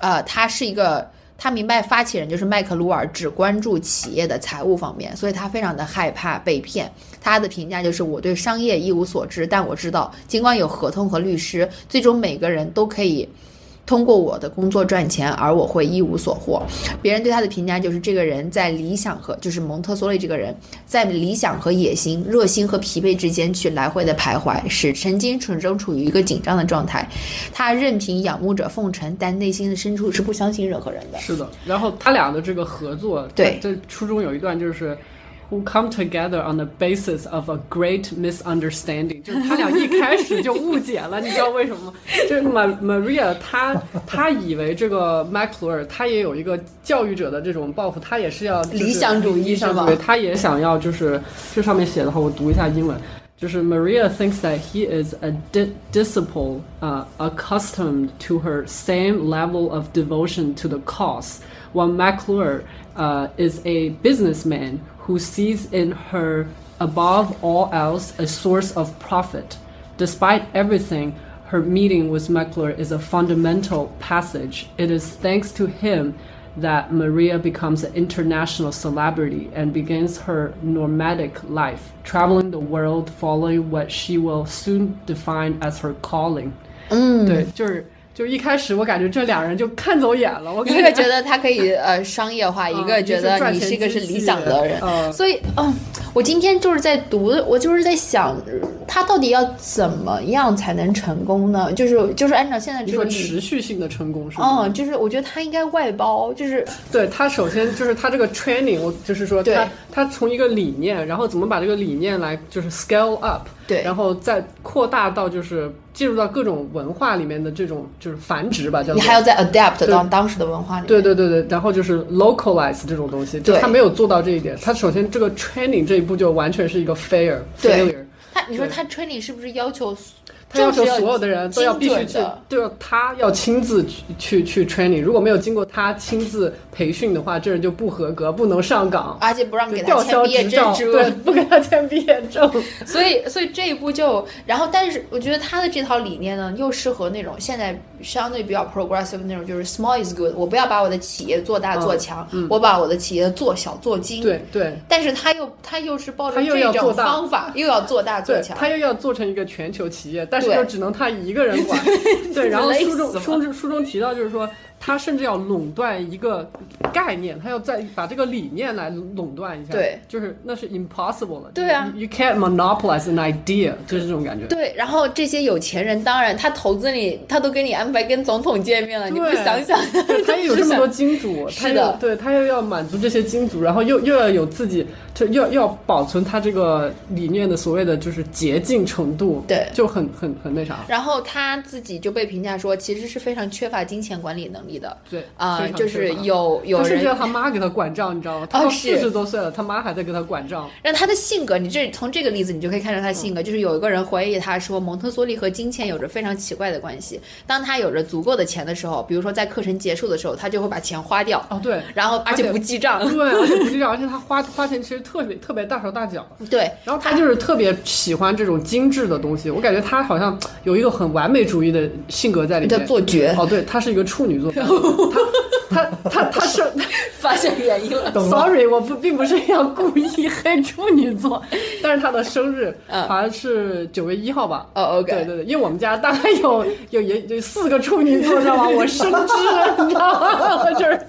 呃，他是一个。他明白发起人就是麦克卢尔只关注企业的财务方面，所以他非常的害怕被骗。他的评价就是：我对商业一无所知，但我知道，尽管有合同和律师，最终每个人都可以。通过我的工作赚钱，而我会一无所获。别人对他的评价就是，这个人在理想和就是蒙特梭利这个人，在理想和野心、热心和疲惫之间去来回的徘徊，使神经纯正处于一个紧张的状态。他任凭仰慕者奉承，但内心的深处是不相信任何人的。是的，然后他俩的这个合作，对，这初中有一段就是。Who come together on the basis of a great misunderstanding？就是他俩一开始就误解了，你知道为什么吗？就是 Maria，她她以为这个 McClure 他也有一个教育者的这种抱负，他也是要理想主义是吧？他也想要就是这上面写的话，我读一下英文，就是 Maria thinks that he is a disciple, uh, accustomed to her same level of devotion to the cause, while McClure, uh, is a businessman. who sees in her, above all else, a source of profit. Despite everything, her meeting with McClure is a fundamental passage. It is thanks to him that Maria becomes an international celebrity and begins her nomadic life, traveling the world following what she will soon define as her calling. 嗯，对，就是 就一开始我感觉这两人就看走眼了，我一个觉得他可以呃商业化，一个觉得你是一个是理想的人，所以嗯，我今天就是在读，我就是在想，他到底要怎么样才能成功呢？就是就是按照现在这个持续性的成功是吗？嗯，就是我觉得他应该外包，就是对他首先就是他这个 training，我就是说他他从一个理念，然后怎么把这个理念来就是 scale up，对，然后再扩大到就是。进入到各种文化里面的这种就是繁殖吧，叫你还要再 adapt 到当时的文化里。对对对对，然后就是 localize 这种东西，就他没有做到这一点。他首先这个 training 这一步就完全是一个 failure failure。他你说他 training 是不是要求？他要求所有的人都要必须去，都要他要亲自去去去 training。如果没有经过他亲自培训的话，这人就不合格，不能上岗，而且不让给他签毕业证，对，不给他签毕业证。所以，所以这一步就，然后，但是我觉得他的这套理念呢，又适合那种现在相对比较 progressive 那种，就是 small is good。我不要把我的企业做大做强，我把我的企业做小做精。对对。但是他又他又是抱着这种方法，又要做大做强，他又要做成一个全球企业，但是。就只能他一个人管，对。然后书中书中书中提到，就是说。他甚至要垄断一个概念，他要再把这个理念来垄断一下，对，就是那是 impossible 了，对啊，you can't monopolize an idea，就是这种感觉。对，然后这些有钱人，当然他投资你，他都给你安排跟总统见面了，你不想想，他也有这么多金主，是的，对他又要满足这些金主，然后又又要有自己，就要要保存他这个理念的所谓的就是洁净程度，对，就很很很那啥。然后他自己就被评价说，其实是非常缺乏金钱管理能力。的对啊，就是有有人，甚至要他妈给他管账，你知道吗？他都四十多岁了，他妈还在给他管账。让他的性格，你这从这个例子你就可以看出他的性格。就是有一个人怀疑他说，蒙特梭利和金钱有着非常奇怪的关系。当他有着足够的钱的时候，比如说在课程结束的时候，他就会把钱花掉。哦，对，然后而且不记账，对，而且不记账，而且他花花钱其实特别特别大手大脚。对，然后他就是特别喜欢这种精致的东西。我感觉他好像有一个很完美主义的性格在里面。做绝哦，对，他是一个处女座。他他他他是 发现原因了。Sorry，我不并不是要故意黑处女座，但是他的生日嗯好像是九月一号吧。哦，OK 对对对，因为我们家大概有 有也有四个处女座，知道吗？我深知，你知道吗？就是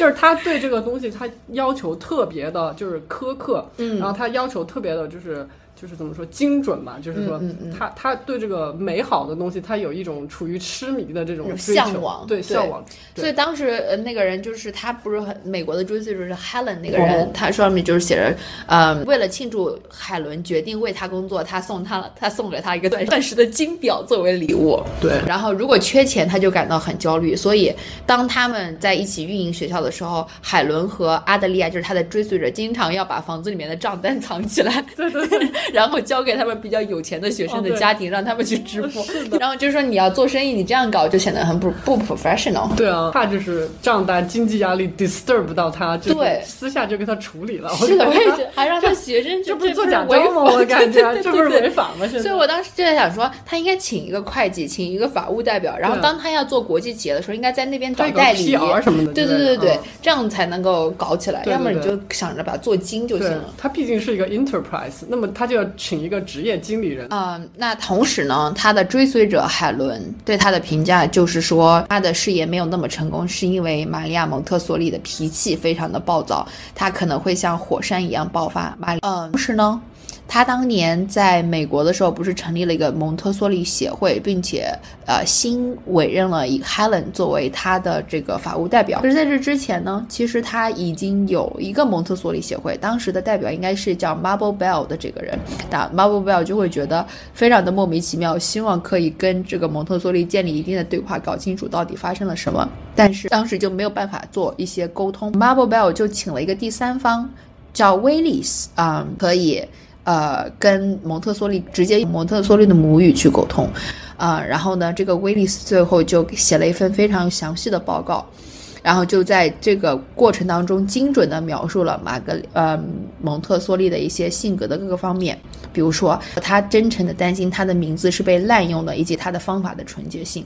就是他对这个东西他要求特别的，就是苛刻，嗯然后他要求特别的，就是。就是怎么说精准吧，就是说嗯嗯嗯他他对这个美好的东西，他有一种处于痴迷的这种向往对对向往，所以当时呃那个人就是他不是很美国的追随者是 Helen 那个哦人，他上面就是写着，呃，为了庆祝海伦决定为他工作，他送他了，他送给他一个钻钻石的金表作为礼物。对然后如果缺钱，他就感到很焦虑。所以当他们在一起运营学校的时候，海伦和阿德利亚就是他的追随者，经常要把房子里面的账单藏起来，对对对，然后交给他们比较有钱的学生的家庭，让他们去支付。然后就是说你要做生意，你这样搞就显得很不不 professional。对啊，怕就是账单经济压力 disturb 到他，就是对私下就给他处理了。是的，我感觉我也是，还让他学生这不不是做假违账吗？我感觉对对对这不是违法吗？所以我当时就在想说，他应该请一个会计，请一个法务代表，然后当他要做国际企业的时候，应该在那边找代理。PR 什么的对对对对这样才能够搞起来，对对要么你就想着把它做精就行了。，他毕竟是一个 enterprise，那么他就要请一个职业经理人。嗯，那同时呢，他的追随者海伦对他的评价就是说，他的事业没有那么成功，是因为玛利亚蒙特梭利的脾气非常的暴躁，他可能会像火山一样爆发。玛丽，嗯，同时呢。他当年在美国的时候，不是成立了一个蒙特梭利协会，并且呃新委任了以 Helen 作为他的这个法务代表。可是在这之前呢，其实他已经有一个蒙特梭利协会，当时的代表应该是叫 Marble Bell 的这个人。那 Marble Bell 就会觉得非常的莫名其妙，希望可以跟这个蒙特梭利建立一定的对话，搞清楚到底发生了什么。但是当时就没有办法做一些沟通，Marble Bell 就请了一个第三方，叫威利斯啊、可以。呃，跟蒙特梭利直接用蒙特梭利的母语去沟通，啊、然后呢，这个威利斯最后就写了一份非常详细的报告，然后就在这个过程当中精准的描述了马格呃蒙特梭利的一些性格的各个方面，比如说他真诚的担心他的名字是被滥用的，以及他的方法的纯洁性。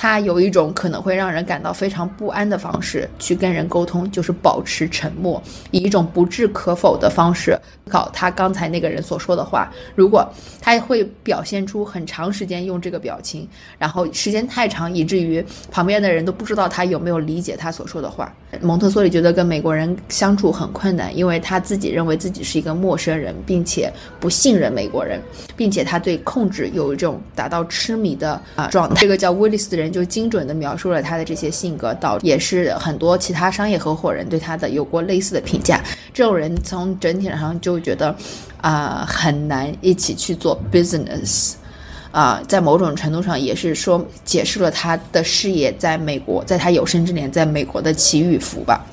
他有一种可能会让人感到非常不安的方式去跟人沟通，就是保持沉默，以一种不置可否的方式考他刚才那个人所说的话。如果他会表现出很长时间用这个表情，然后时间太长，以至于旁边的人都不知道他有没有理解他所说的话。蒙特梭利觉得跟美国人相处很困难，因为他自己认为自己是一个陌生人，并且不信任美国人，并且他对控制有一种达到痴迷的啊、状态。这个叫威利斯的人就精准的描述了他的这些性格，导也是很多其他商业合伙人对他的有过类似的评价。这种人从整体上就觉得啊、很难一起去做 business。啊、在某种程度上也是说解释了他的事业在美国，在他有生之年在美国的起与伏吧。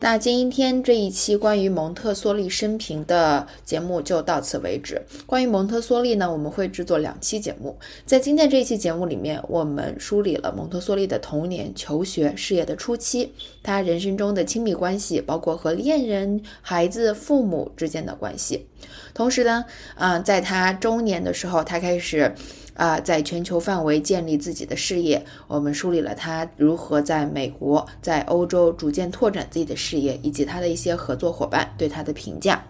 那今天这一期关于蒙特梭利生平的节目就到此为止。关于蒙特梭利呢，我们会制作两期节目。在今天这一期节目里面，我们梳理了蒙特梭利的童年、求学、事业的初期，他人生中的亲密关系，包括和恋人、孩子、父母之间的关系。同时呢，嗯、在他中年的时候，他开始。啊、在全球范围建立自己的事业，我们梳理了他如何在美国、在欧洲逐渐拓展自己的事业，以及他的一些合作伙伴对他的评价。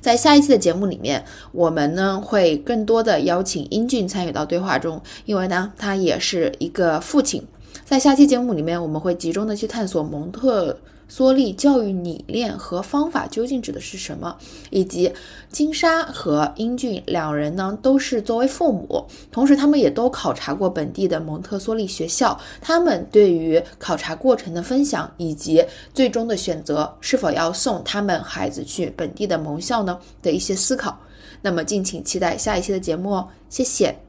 在下一期的节目里面，我们呢会更多的邀请英俊参与到对话中，因为呢他也是一个父亲。在下期节目里面，我们会集中的去探索蒙特梭利教育理念和方法究竟指的是什么，以及金莎和英俊两人呢都是作为父母，同时他们也都考察过本地的蒙特梭利学校，他们对于考察过程的分享，以及最终的选择是否要送他们孩子去本地的盟校呢的一些思考。那么敬请期待下一期的节目哦，谢谢。